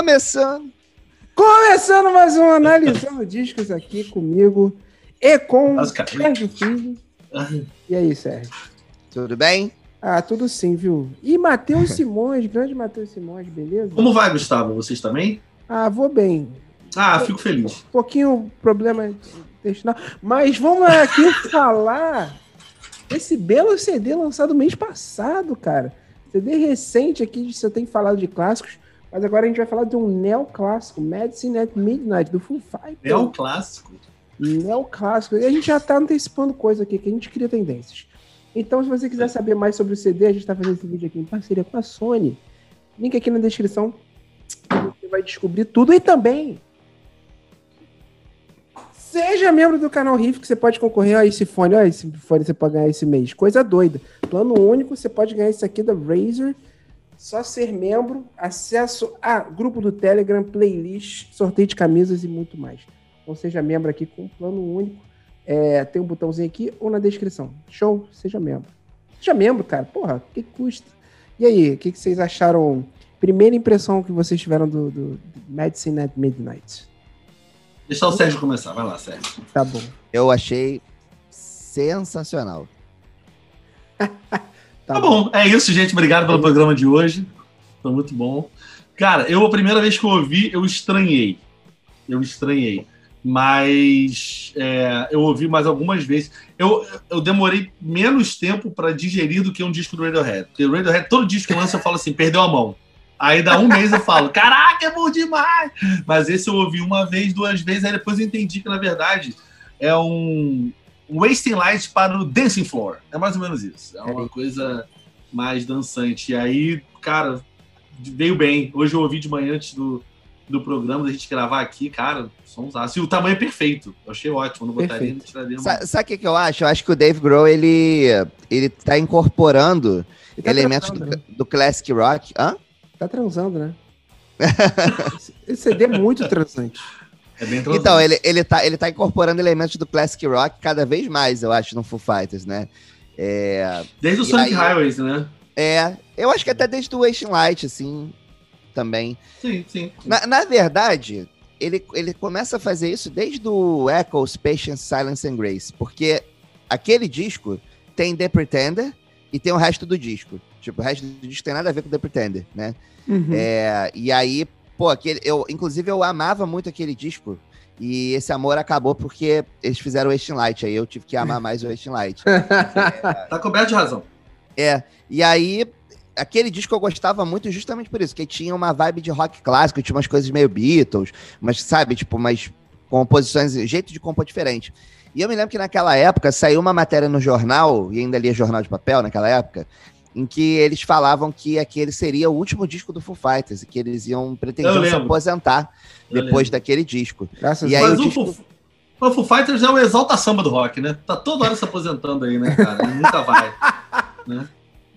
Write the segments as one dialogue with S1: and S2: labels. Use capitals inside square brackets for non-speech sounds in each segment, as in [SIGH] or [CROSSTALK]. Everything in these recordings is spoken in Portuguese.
S1: Começando!
S2: Começando mais um Analisando Discos aqui comigo e com
S3: Mas, cara,
S2: Sérgio Filho. E aí, Sérgio?
S1: Tudo bem?
S2: Ah, tudo sim, viu? E Matheus [LAUGHS] Simões, grande Matheus Simões, beleza?
S3: Como vai, Gustavo? Vocês também?
S2: Ah, vou bem.
S3: Ah, fico feliz.
S2: Um pouquinho problema intestinal. Mas vamos aqui falar desse belo CD lançado mês passado, cara. CD recente aqui, você tem falado de clássicos, mas agora a gente vai falar de um neoclássico, Medicine at Midnight, do Full Fighters.
S3: É um clássico.
S2: Neoclássico. E a gente já tá antecipando coisa aqui, que a gente cria tendências. Então, se você quiser saber mais sobre o CD, a gente tá fazendo esse vídeo aqui em parceria com a Sony. Link aqui na descrição. Você vai descobrir tudo. E também, seja membro do canal Riff, que você pode concorrer a esse fone. Olha esse fone você pode ganhar esse mês. Coisa doida. Plano único, você pode ganhar esse aqui da Razer. Só ser membro, acesso a grupo do Telegram, playlist, sorteio de camisas e muito mais. Então seja membro aqui com plano único. É, tem um botãozinho aqui ou na descrição. Show, seja membro. Seja membro, cara. Porra, o que, que custa? E aí, o que, que vocês acharam? Primeira impressão que vocês tiveram do, do, do Medicine at Midnight.
S3: Deixa o Sérgio começar. Vai lá, Sérgio.
S2: Tá bom.
S1: Eu achei sensacional. [LAUGHS]
S2: Tá,
S3: Tá bom, é isso, gente. Obrigado pelo programa de hoje. Foi muito bom. Cara, eu, a primeira vez que eu ouvi, eu estranhei. Eu estranhei. Mas é, eu ouvi mais algumas vezes. Eu, eu demorei menos tempo para digerir do que um disco do Radiohead. Porque o Radiohead, todo disco que lança, eu falo assim, perdeu a mão. Aí dá um mês eu falo, caraca, é bom demais! Mas esse eu ouvi uma vez, duas vezes, aí depois eu entendi que, na verdade, é um Wasting Light para o Dancing Floor. É mais ou menos isso. É uma coisa mais dançante. E aí, cara, veio bem. Hoje eu ouvi de manhã antes do, do programa, da gente gravar aqui, cara, somzaço. E o tamanho é perfeito. Eu achei ótimo. Não botaria,
S2: Perfeito.
S3: não tiraria.
S1: Sa- Sabe o que, que eu acho? Eu acho que o Dave Grohl, ele, ele tá incorporando
S2: Ele tá
S1: elementos do,
S2: né?
S1: do classic rock. Hã?
S2: Tá transando, né? [LAUGHS] Esse- Esse CD é muito transante.
S3: É bem.
S1: Então, ele, ele, tá, ele tá incorporando elementos do classic rock cada vez mais, eu acho, no Foo Fighters, né? É,
S3: Desde o Sonic
S1: aí-
S3: Highways, né?
S1: é, eu acho que até desde o Wasting Light, assim, também.
S3: Sim, sim.
S1: Na, na verdade, ele, ele começa a fazer isso desde o Echoes, Patience, Silence and Grace, porque aquele disco tem The Pretender e tem o resto do disco. Tipo, o resto do disco tem nada a ver com The Pretender, né?
S2: Uhum.
S1: É, e aí, pô, aquele, eu, inclusive eu amava muito aquele disco. E esse amor acabou porque eles fizeram o Wasting Light. Aí eu tive que amar mais o Wasting Light. [LAUGHS]
S3: Tá coberto de razão.
S1: É, e aí, aquele disco eu gostava muito justamente por isso, que tinha uma vibe de rock clássico, tinha umas coisas meio Beatles, mas sabe, tipo, umas composições, jeito de compor diferente. E eu me lembro que naquela época saiu uma matéria no jornal, e ainda lia jornal de papel naquela época, em que eles falavam que aquele seria o último disco do Foo Fighters, e que eles iam pretendiam
S3: Eu
S1: se aposentar
S3: Eu
S1: depois
S3: lembro.
S1: daquele disco.
S2: Graças
S1: E aí.
S3: Mas
S1: o
S3: o
S1: disco-
S3: Foo, o Foo Fighters é o exalta samba do rock, né? Tá toda hora se aposentando aí, né, cara? Ele nunca vai. né?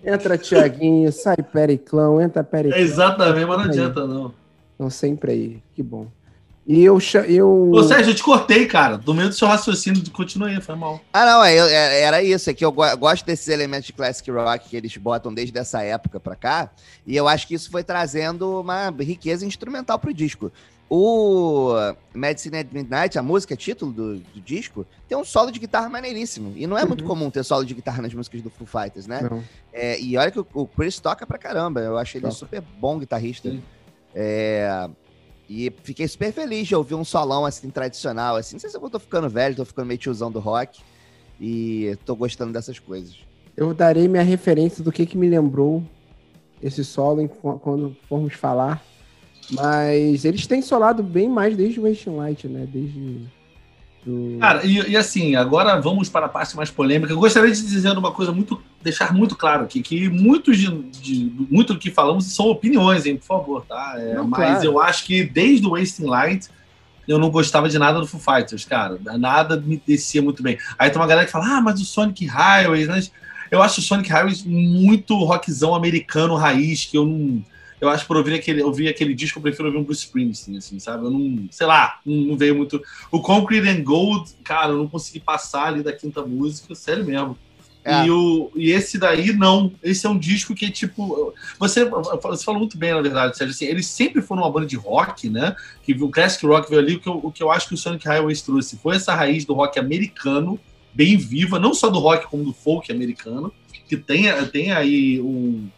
S2: Entra Tiaguinho, sai Periclão, entra Periclão.
S3: É exatamente, mas não adianta, não.
S2: Estão sempre aí. Que bom. E eu. eu...
S3: Ô, Sérgio, eu te cortei, cara. Do meio do seu raciocínio, continua aí, foi mal.
S1: Ah, não, é, eu- é- era isso, é que eu go- gosto desses elementos de classic rock que eles botam desde essa época pra cá, e eu acho que isso foi trazendo uma riqueza instrumental pro disco. O Medicine at Midnight, a música título do, do disco, tem um solo de guitarra maneiríssimo, e não é muito
S2: Uhum.
S1: comum ter solo de guitarra nas músicas do Foo Fighters, né? É, e olha que o, o Chris toca pra caramba, eu acho ele
S2: Toca.
S1: super bom guitarrista.
S3: Sim.
S1: É, e fiquei super feliz de ouvir um solão assim tradicional, assim. Não sei se eu tô ficando velho, tô ficando meio tiozão do rock. E tô gostando dessas coisas.
S2: Eu darei minha referência do que, que me lembrou esse solo quando formos falar. Mas eles têm solado bem mais desde o Wasting Light, né? Desde. Do...
S3: Cara, e, e assim, agora vamos para a parte mais polêmica. Eu gostaria de dizer uma coisa muito. deixar muito claro aqui, que muitos de, de- muito do que falamos são opiniões, hein, por favor, tá? É,
S2: Não,
S3: mas
S2: claro.
S3: eu acho que desde o Wasting Light eu não gostava de nada do Foo Fighters, cara. Nada me descia muito bem. Aí tem uma galera que fala, ah, mas o Sonic Highways, né? Eu acho o Sonic Highways muito rockzão americano raiz, que eu não. Eu acho que por ouvir aquele, ouvir aquele disco, eu prefiro ouvir um Bruce Springsteen, assim, sabe? Eu não, sei lá, não, não veio muito. O Concrete and Gold, cara, eu não consegui passar ali da quinta música, sério mesmo. É. E, o, e esse daí, não. Esse é um disco que, tipo. Você, você falou muito bem, na verdade, Sérgio. Assim, eles sempre foram uma banda de rock, né? Que o Classic Rock veio ali. O que, eu, o que eu acho que o Sonic Highways trouxe foi essa raiz do rock americano, bem viva, não só do rock, como do folk americano, que tem, tem aí um.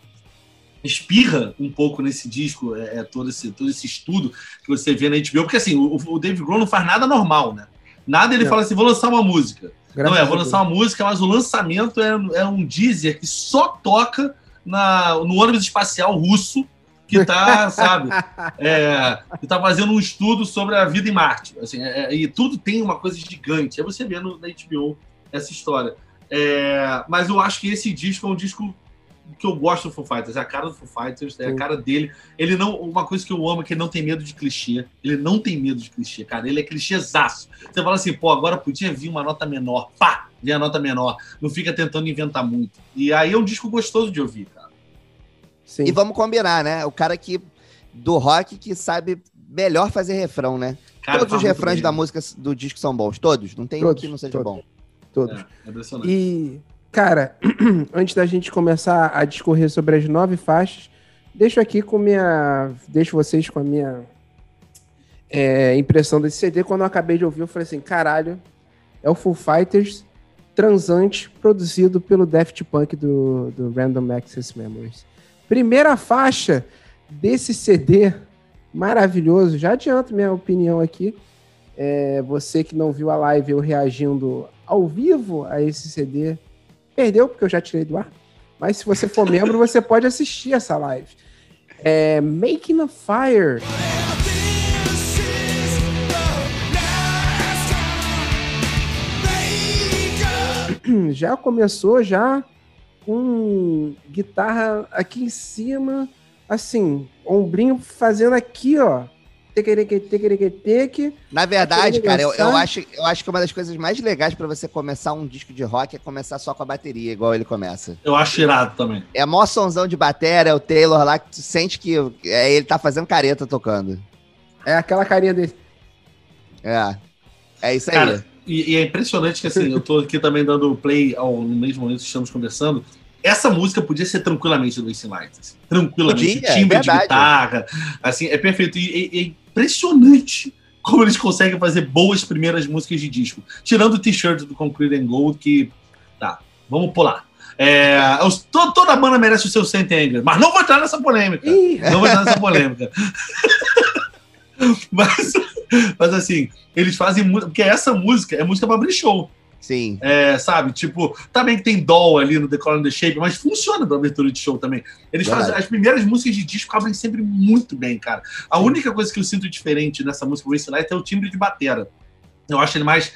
S3: Espirra um pouco nesse disco, é, é todo, esse, todo esse estudo que você vê na HBO, porque assim, o, o Dave Grohl não faz nada normal, né? Nada ele não. fala assim, vou lançar uma música. Graças não é, vou lançar uma música, mas o lançamento é, é um Deezer que só toca na, no ônibus espacial russo que tá, [LAUGHS] sabe, é, que tá fazendo um estudo sobre a vida em Marte. Assim, é, e tudo tem uma coisa gigante. É você vendo na HBO essa história. É, mas eu acho que esse disco é um disco que eu gosto do Foo Fighters, é a cara do Foo Fighters, é a cara dele. Ele não, uma coisa que eu amo é que ele não tem medo de clichê. Ele não tem medo de clichê, cara. Ele é clichêzaço. Você fala assim, pô, agora podia vir uma nota menor. Pá, vem a nota menor. Não fica tentando inventar muito. E aí é um disco gostoso de ouvir, cara.
S1: Sim. E vamos combinar, né? O cara que do rock que sabe melhor fazer refrão, né? Cara, todos os refrãos da música do disco são bons, todos. Não tem todos, um que não seja todos, bom.
S2: Todos. É, é impressionante. E Cara, [CLEARS THROAT] antes da gente começar a discorrer sobre as nove faixas, deixo aqui com minha. Deixo vocês com a minha é, impressão desse CD. Quando eu acabei de ouvir, eu falei assim: caralho, é o Full Fighters transante produzido pelo Daft Punk do, do Random Access Memories. Primeira faixa desse CD maravilhoso. Já adianto minha opinião aqui. É, você que não viu a live eu reagindo ao vivo a esse CD Perdeu, porque eu já tirei do ar. Mas se você for membro, você pode assistir essa live. É Making a Fire. [CLEARS THROAT] Já começou já com guitarra aqui em cima, assim, ombrinho fazendo aqui, ó.
S1: Na verdade, cara, eu, eu, acho, eu acho que uma das coisas mais legais para você começar um disco de rock é começar só com a bateria, igual ele começa.
S3: Eu acho irado também.
S1: É mó sonzão de bateria, é o Taylor lá, que tu sente que é, ele tá fazendo careta tocando.
S2: É aquela carinha dele.
S1: É. É isso aí. Cara,
S3: e, e, é impressionante que assim, eu tô aqui também dando play ao, no mesmo momento que estamos conversando. Essa música podia ser tranquilamente do Ace Light. Assim, tranquilamente. Podia, timbre é de guitarra. Assim, é perfeito. E, e, e impressionante como eles conseguem fazer boas primeiras músicas de disco. Tirando o t-shirt do Concrete and Gold, que. Tá, vamos pular. É, os, to, toda banda merece o seu Saint Anger, mas não vou entrar nessa polêmica. Ih. Não vou entrar nessa polêmica. [LAUGHS] mas, mas assim, eles fazem muito. Porque essa música é música para abrir show.
S1: Sim.
S3: É, sabe? Tipo, também tem doll ali no The Color and the Shape, mas funciona pra abertura de show também. Eles Verdade. fazem. As primeiras músicas de disco abrem sempre muito bem, cara. A Sim. única coisa que eu sinto diferente nessa música Race Light é o timbre de batera. Eu acho ele mais,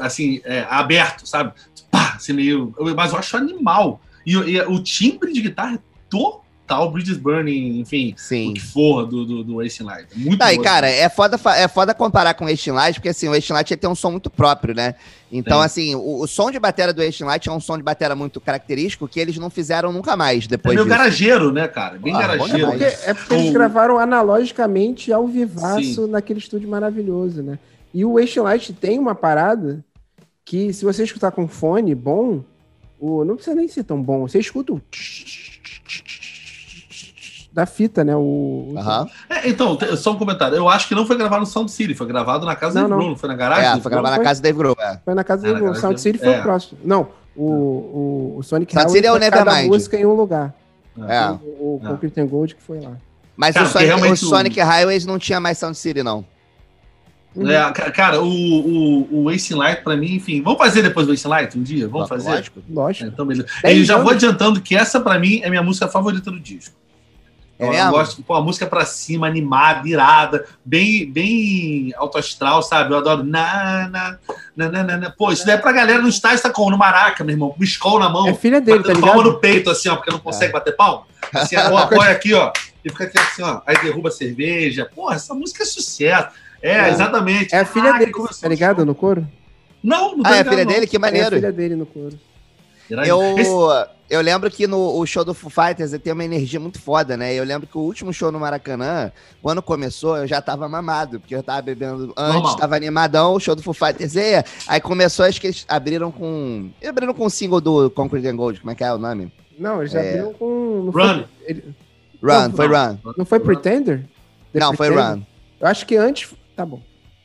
S3: assim, é, aberto, sabe? Pá, assim, meio. Mas eu acho animal. E, e o timbre de guitarra é todo tal Bridges Burning, enfim,
S1: Sim.
S3: o que for do, do, do Wasting Light.
S1: É muito tá, e cara, é foda, é foda comparar com o Wasting Light, porque assim, o Wasting Light tem um som muito próprio, né? Então, Sim. assim, o, o, som de bateria do Wasting Light é um som de bateria muito característico que eles não fizeram nunca mais depois
S3: É meio disso. garageiro, né, cara? Bem ah, garageiro.
S2: É porque, é porque eles gravaram analogicamente ao vivaço Sim. naquele estúdio maravilhoso, né? E o Wasting Light tem uma parada que, se você escutar com fone bom, o, não precisa nem ser tão bom. Você escuta o da fita, né? O,
S3: uhum. é, então, só um comentário. Eu acho que não foi gravado no Sound City, foi gravado na casa do Dave Grohl, não foi na garagem?
S1: É, foi gravado na casa do Dave Grohl, é.
S2: Foi na casa do é, Dave Grohl. Sound City foi é. o próximo. Não, o, o, o Sonic
S1: Sound City é o Nevermind.
S2: música em um lugar.
S1: É.
S2: O, o é. Concrete and Gold que foi lá.
S1: Mas cara, o, Sonic, o Sonic Highways não tinha mais Sound City, não.
S3: Uhum. É, cara, o, o, o Ace Light, pra mim, enfim, vamos fazer depois do Ace Light um dia? Vamos fazer?
S2: Lógico, lógico.
S3: É, então, beleza. E já vou adiantando que essa, pra mim, é minha música favorita do disco. É eu gosto, pô, a música pra cima, animada, irada, bem, bem alto astral, sabe? Eu adoro. Na, na, na, na, na. Pô, isso daí é pra galera no estádio, tá com no maraca, meu irmão, com escol na mão.
S2: É filha dele, tá ligado?
S3: palma no peito, assim, ó, porque não consegue é. bater palma. Assim, ó, [LAUGHS] apoia aqui, ó, e fica aqui assim, ó, aí derruba a cerveja. Pô, essa música é sucesso. É, é. exatamente.
S2: É a filha ah, dele, tá ligado, no coro?
S3: Não,
S1: não Ah, é a filha não. dele? Que maneiro. É a
S2: filha dele no coro.
S1: Eu, Eu lembro que no o show do Foo Fighters tem uma energia muito foda, né? Eu lembro que o último show no Maracanã, quando começou, eu já tava mamado, porque eu tava bebendo antes,
S3: Normal.
S1: tava animadão, o show do Foo Fighters. E aí começou, acho que eles abriram com. Abriram com o single do Concrete and Gold, como é que é o nome?
S2: Não, eles já
S1: É.
S2: abriram com.
S3: Run.
S2: Foi, ele-
S1: Run,
S2: Não,
S1: foi Run.
S2: não foi Pretender? The
S1: Não, foi
S2: Pretender?
S1: Run.
S2: Eu acho que antes. Tá bom.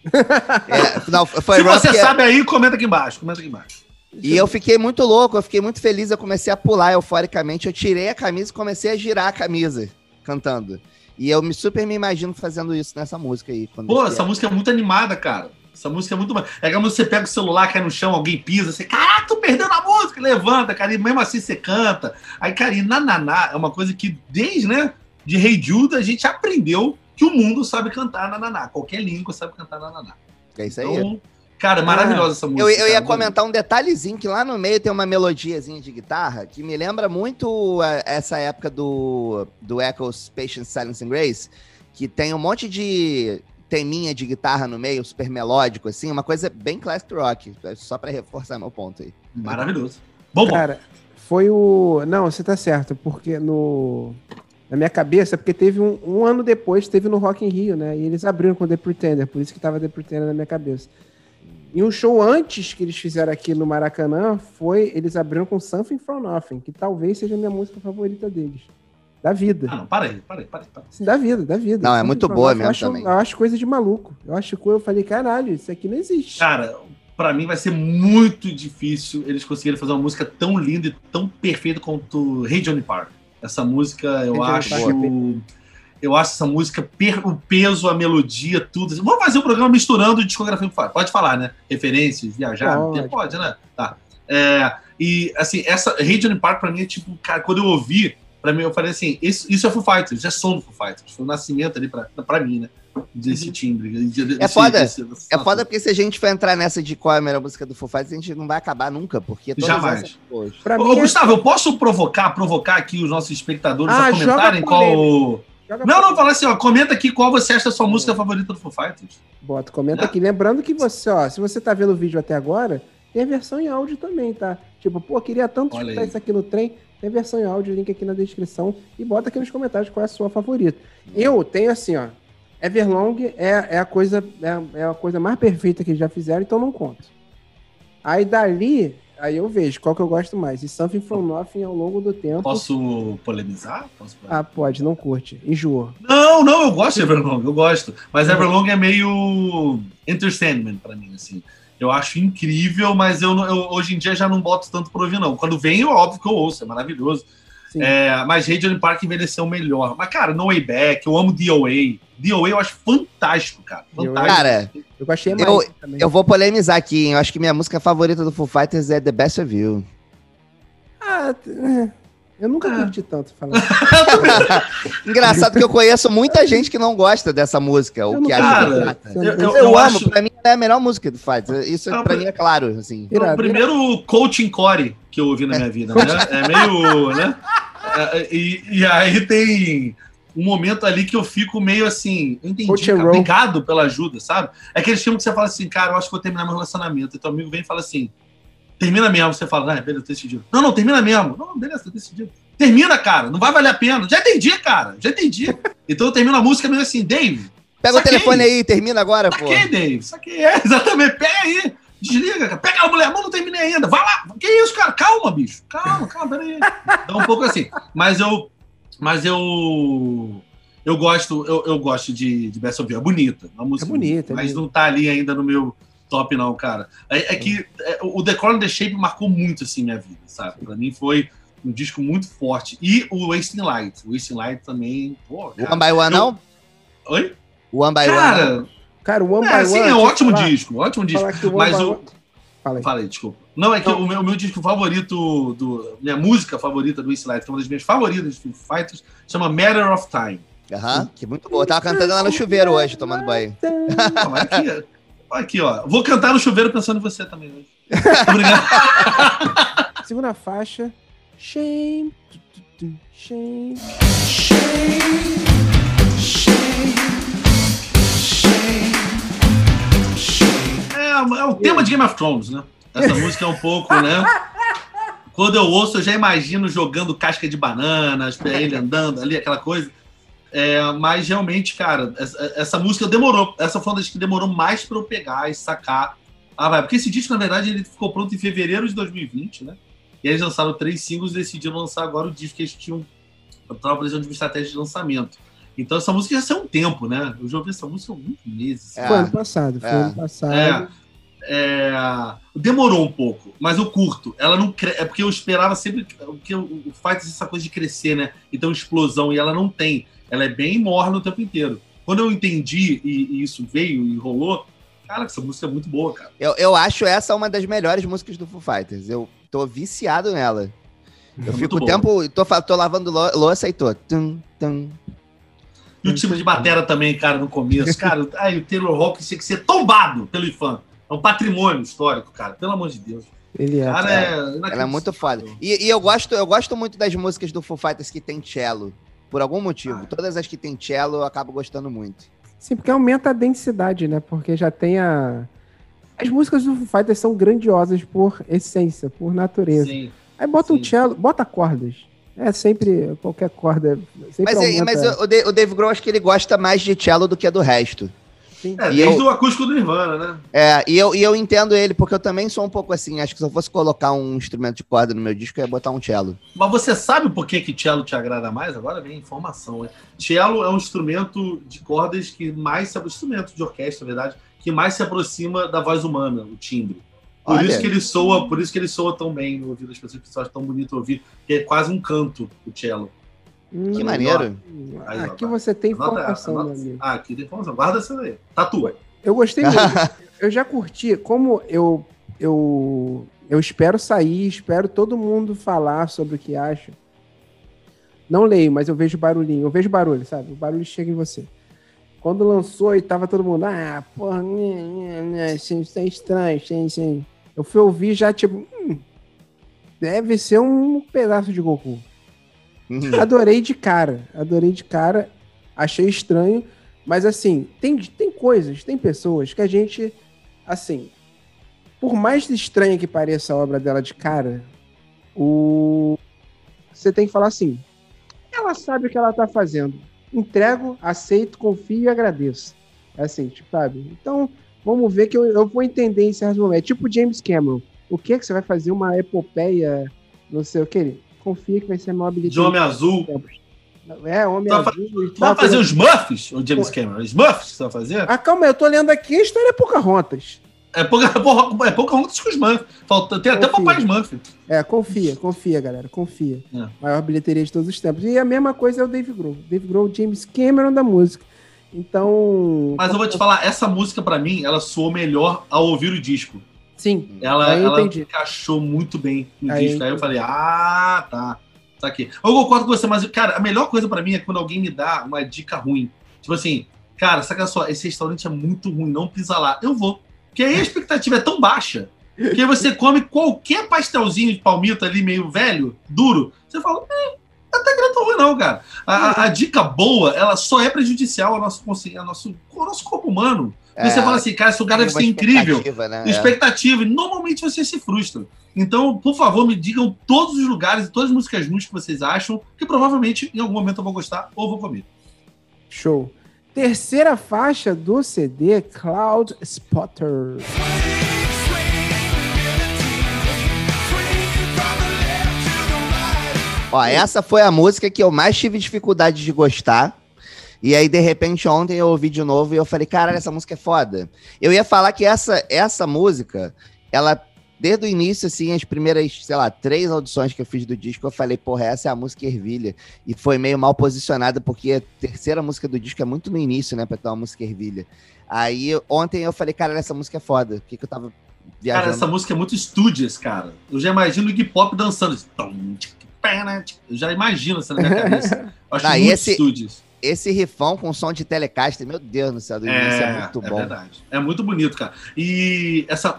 S1: É, não, foi
S3: Se
S1: Run.
S3: você
S1: porque-
S3: sabe aí, comenta aqui embaixo. Comenta aqui embaixo.
S1: E eu fiquei muito louco, eu fiquei muito feliz, eu comecei a pular euforicamente, eu tirei a camisa e comecei a girar a camisa cantando. E eu me super me imagino fazendo isso nessa música aí.
S3: Pô, essa música é muito animada, cara. Essa música é muito. É aquela música você pega o celular, cai no chão, alguém pisa, você, caraca, tô perdendo a música, levanta, cara, e mesmo assim você canta. Aí, cara, e nananá é uma coisa que desde, né, de Rei Judas a gente aprendeu que o mundo sabe cantar nananá. Qualquer língua sabe cantar nananá.
S1: É isso aí.
S3: Então, cara, maravilhosa essa música.
S1: Eu, eu ia
S3: cara.
S1: comentar um detalhezinho que lá no meio tem uma melodiazinha de guitarra que me lembra muito a- essa época do, do Echoes Patience, Silence and Grace, que tem um monte de teminha de guitarra no meio, super melódico, assim, uma coisa bem classic rock, só pra reforçar meu ponto aí.
S3: Maravilhoso. Bom, bom.
S2: Cara, foi o. Não, você tá certo, porque no. Na minha cabeça, porque teve um, um ano depois, teve no Rock in Rio, né? E eles abriram com The Pretender, por isso que tava The Pretender na minha cabeça. E um show antes que eles fizeram aqui no Maracanã foi. Eles abriram com Something From Nothing, que talvez seja a minha música favorita deles. Da vida.
S3: Ah, não, para aí, para aí, para aí. Para aí.
S2: Da vida, da vida.
S1: Não, é muito boa
S2: Nothing, eu
S1: mesmo
S2: acho,
S1: também.
S2: Eu acho coisa de maluco. Eu acho que eu falei, caralho, isso aqui não existe.
S3: Cara, pra mim vai ser muito difícil eles conseguirem fazer uma música tão linda e tão perfeita quanto Hey Johnny Park. Essa música, eu
S2: Hey Johnny
S3: acho.
S2: É
S3: Eu acho essa música, o peso, a melodia, tudo. Vamos fazer um programa misturando discografia. Pode falar, né? Referências, viajar,
S2: Pode.
S3: pode, né? Tá. É, e, assim, essa Johnny Park, pra mim, é tipo, cara, quando eu ouvi, pra mim, eu falei assim: isso, isso é Foo Fighters, é som do Foo Fighters. Foi o nascimento ali pra, pra mim, né? Desse timbre. de- desse-
S1: É foda.
S3: desse- desse-
S1: É foda porque se a gente for entrar nessa de qual é a melhor música do Foo Fighters, a gente não vai acabar nunca, porque todas
S3: Jamais.
S1: essas.
S2: Pra
S3: Ô,
S2: mim, é-
S3: Gustavo, eu posso provocar, provocar aqui os nossos espectadores
S2: Ah,
S3: a
S2: joga
S3: comentarem qual.
S2: Joga
S3: Não, não, fala assim, ó, comenta aqui qual você acha a sua música favorita do Foo Fighters.
S2: Bota, comenta aqui. Lembrando que você, ó, se você tá vendo o vídeo até agora, tem a versão em áudio também, tá? Tipo, pô, queria tanto
S3: Olha
S2: escutar
S3: aí.
S2: isso aqui no trem. Tem a versão em áudio, link aqui na descrição. E bota aqui nos comentários qual é a sua favorita. Eu tenho assim, ó. Everlong é, é a coisa é, é a coisa mais perfeita que eles já fizeram, então não conto. Aí dali, aí eu vejo qual que eu gosto mais. E Something From Nothing ao longo do tempo.
S3: Posso polemizar? Posso
S2: Ah, pode, não curte. Enjoa.
S3: Não, não, eu gosto de Everlong, eu gosto. Mas Everlong é meio entertainment pra mim, assim. Eu acho incrível, mas eu, eu hoje em dia já não boto tanto pra ouvir, não. Quando vem, é óbvio que eu ouço, é maravilhoso. É, mas Radiant Park envelheceu melhor. Mas, cara, No Way Back, eu amo DOA. DOA eu acho fantástico, cara. Fantástico.
S1: Cara,
S2: Eu gostei
S1: Eu-
S2: mais também.
S1: eu vou polemizar aqui, hein? Eu acho que minha música favorita do Foo Fighters é The Best of You.
S2: Ah, é. eu nunca
S3: Ah.
S2: curti tanto falar. [LAUGHS]
S1: Engraçado que eu conheço muita gente que não gosta dessa música,
S2: Eu
S1: ou
S2: não
S1: que acha que
S2: eu-
S1: Eu,
S3: eu-
S1: eu
S3: eu
S1: amo,
S3: acho-
S1: pra mim é a melhor música do Fighters. Isso
S3: Ah,
S1: pra mim é claro, assim.
S2: Irado,
S3: o primeiro coaching core que eu ouvi na minha vida, né? É meio, né? É, E, e aí tem um momento ali que eu fico meio assim, eu entendi, cara, obrigado pela ajuda, sabe? É aquele filme que você fala assim, cara, eu acho que vou terminar meu relacionamento. E teu amigo vem e fala assim, termina mesmo. Você fala, ah, beleza, tô decidido. Não, não, termina mesmo. Não, beleza, tô decidido. Termina, cara, não vai valer a pena. Já entendi, cara, já entendi. [LAUGHS] Então eu termino a música meio assim, Dave,
S1: Pega o
S3: Saquei.
S1: telefone aí, termina agora, pô.
S3: Saquei, Dave. Saquei. É, exatamente. Pega aí. Desliga, cara. Pega a mulher. Mano, não terminei ainda. Vai lá. Que isso, cara? Calma, bicho. Calma, calma, peraí. Então, um pouco assim. Mas eu. Mas eu. Eu gosto, eu, eu gosto de, de Best of You. É bonita. Uma música
S2: É bonita, é
S3: Mas
S2: bonita.
S3: não tá ali ainda no meu top, não, cara. É, é que é, o The Corner the Shape marcou muito, assim, minha vida, sabe? Pra mim foi um disco muito forte. E o Wasting Light. O Wasting Light também. Pô, cara.
S1: One by One,
S3: Eu-
S1: não?
S3: Oi?
S1: One by One.
S3: Cara,
S2: Cara, o One
S3: é,
S2: by
S3: sim,
S2: One.
S3: é um ótimo
S2: falar-
S3: disco. Ótimo disco. Mas o-
S2: One- Fala aí.
S3: Falei, desculpa. Não, é que o meu, o meu disco favorito, do, minha música favorita do Eastlight, que é uma das minhas favoritas do Foo Fighters, chama Matter of Time.
S1: Aham, que muito boa. Eu tava cantando lá no chuveiro hoje, tomando banho.
S3: Não, aqui, aqui, ó. Vou cantar no chuveiro pensando em você também hoje. Obrigado. [LAUGHS]
S2: Segunda faixa. Shame. tu, tu, tu, Shame.
S3: É, é o tema de Game of Thrones, né? Essa música é um pouco, né? Quando eu ouço, eu já imagino jogando casca de bananas, ele andando ali, aquela coisa. É, mas realmente, cara, essa, essa, música demorou. Essa foi uma das que demorou mais para eu pegar e sacar. Ah, vai. Porque esse disco, na verdade, ele ficou pronto em fevereiro de 2020, né? E eles lançaram três singles e decidiram lançar agora o disco que eles tinham. Estavam precisando de uma estratégia de lançamento. Então essa música já saiu um tempo, né? Eu já ouvi essa música há alguns meses.
S2: É, foi ano passado, foi é, ano passado. É,
S3: é, demorou um pouco, mas eu curto. Ela não cre... É porque eu esperava sempre que o Fight essa coisa de crescer, né? Então explosão, e ela não tem. Ela é bem morna o tempo inteiro. Quando eu entendi e, e isso veio e rolou, cara, essa música é muito boa, cara.
S1: Eu, eu acho essa uma das melhores músicas do Foo Fighters. Eu tô viciado nela. Eu é fico o tempo, tô, tô lavando louça e tô. Tum, tum,
S3: e o time de batera também, cara, no começo. Cara, [LAUGHS] aí o Taylor Hawkins tinha que ser tombado pelo IFAM. É um patrimônio histórico, cara. Pelo amor de Deus.
S1: Ele é. Cara, é, ela é muito foda. E, e, eu, gosto, eu gosto muito das músicas do Foo Fighters que tem cello. Por algum motivo. Ah. Todas as que tem cello eu acabo gostando muito.
S2: Sim, porque aumenta a densidade, né? Porque já tem a. As músicas do Foo Fighters são grandiosas por essência, por natureza. Sim. Aí bota sim. um cello, bota cordas. É sempre qualquer corda. Sempre
S1: mas, mas o, o Dave Grohl acho que ele gosta mais de cello do que do resto.
S3: Sim. É, desde eu, o acústico do Nirvana, né?
S1: É, e eu, e eu entendo ele, porque eu também sou um pouco assim. Acho que se eu fosse colocar um instrumento de corda no meu disco, eu ia botar um cello.
S3: Mas você sabe por que, que cello te agrada mais? Agora vem informação. Né? Cello é um instrumento de cordas que mais se instrumento de orquestra, na verdade, que mais se aproxima da voz humana, o timbre. Por Olha. isso que ele soa, por isso que ele soa tão bem no ouvido das pessoas, que acham tão bonito ouvir, que é quase um canto o cello.
S1: Hum, que maneiro.
S2: Aí, aqui ó, você tem informação, meu amigo.
S3: Ah, aqui tem informação. Guarda essa aí. Tatua.
S2: Eu gostei muito. [LAUGHS] eu já curti. Como eu, eu, eu espero sair, espero todo mundo falar sobre o que acha. Não leio, mas eu vejo barulhinho. Eu vejo barulho, sabe? O barulho chega em você. Quando lançou e tava todo mundo, ah, porra, isso é estranho, sim, sim. Eu fui ouvir já, tipo, hum, deve ser um pedaço de Goku. Uhum. Adorei de cara, adorei de cara, achei estranho, mas assim, tem, tem coisas, tem pessoas que a gente, assim, por mais estranha que pareça a obra dela de cara, o você tem que falar assim, ela sabe o que ela tá fazendo. Entrego, aceito, confio e agradeço. É assim, tipo, sabe? Então, Vamos ver que eu, eu vou entender em certos momentos. Tipo James Cameron. O que é que você vai fazer? Uma epopeia, não sei o que. Confia que vai ser a maior
S3: De Homem Azul.
S2: É, Homem
S3: Azul. Você vai fazer os Muffs, o James Cameron? Os Muffs você vai fazer?
S2: Ah, calma eu tô lendo aqui a história é Pocahontas.
S3: É, pouca, é Pocahontas com os Muffs. Falta, tem confia. até Papai Muff.
S2: É, confia, confia, galera, confia. É. Maior bilheteria de todos os tempos. E a mesma coisa é o Dave Grohl. Dave Grohl, James Cameron da música. Então.
S3: Mas eu vou te falar, essa música para mim, ela soou melhor ao ouvir o disco.
S2: Sim.
S3: Ela, ela encaixou muito bem no aí disco. Aí eu falei, ah, tá. Tá aqui. Eu concordo com você, mas, cara, a melhor coisa para mim é quando alguém me dá uma dica ruim. Tipo assim, cara, saca só, esse restaurante é muito ruim, não pisa lá. Eu vou. Porque aí a expectativa é tão baixa que você come qualquer pastelzinho de palmito ali meio velho, duro. Você fala, eh, até que não é tão ruim, não, cara. A, a, a, dica boa, ela só é prejudicial ao nosso, ao nosso, ao nosso corpo humano. É, você fala assim, cara, esse lugar deve ser incrível. Expectativa, né? expectativa. E normalmente você se frustra. Então, por favor, me digam todos os lugares e todas as músicas ruins que vocês acham, que provavelmente em algum momento eu vou gostar ou vou comer.
S2: Show. Terceira faixa do CD, Cloud Spotter.
S1: Ó, essa foi a música que eu mais tive dificuldade de gostar. E aí, de repente, ontem eu ouvi de novo e eu falei, caralho, essa música é foda. Eu ia falar que essa, essa música, ela, desde o início, assim, as primeiras, sei lá, três audições que eu fiz do disco, eu falei, porra, essa é a música ervilha. E foi meio mal posicionada, porque a terceira música do disco é muito no início, né, pra ter uma música ervilha. Aí, ontem eu falei, cara, essa música é foda. O que, que eu tava viajando?
S3: Cara, essa música é muito Studios, cara. Eu já imagino o hip hop dançando. Eu já imagino essa na minha cabeça. [LAUGHS] acho Não, muito
S1: esse, estúdios. Esse rifão com som de telecaster, meu Deus do céu, do é, é muito é bom. É verdade.
S3: É muito bonito, cara. E essa,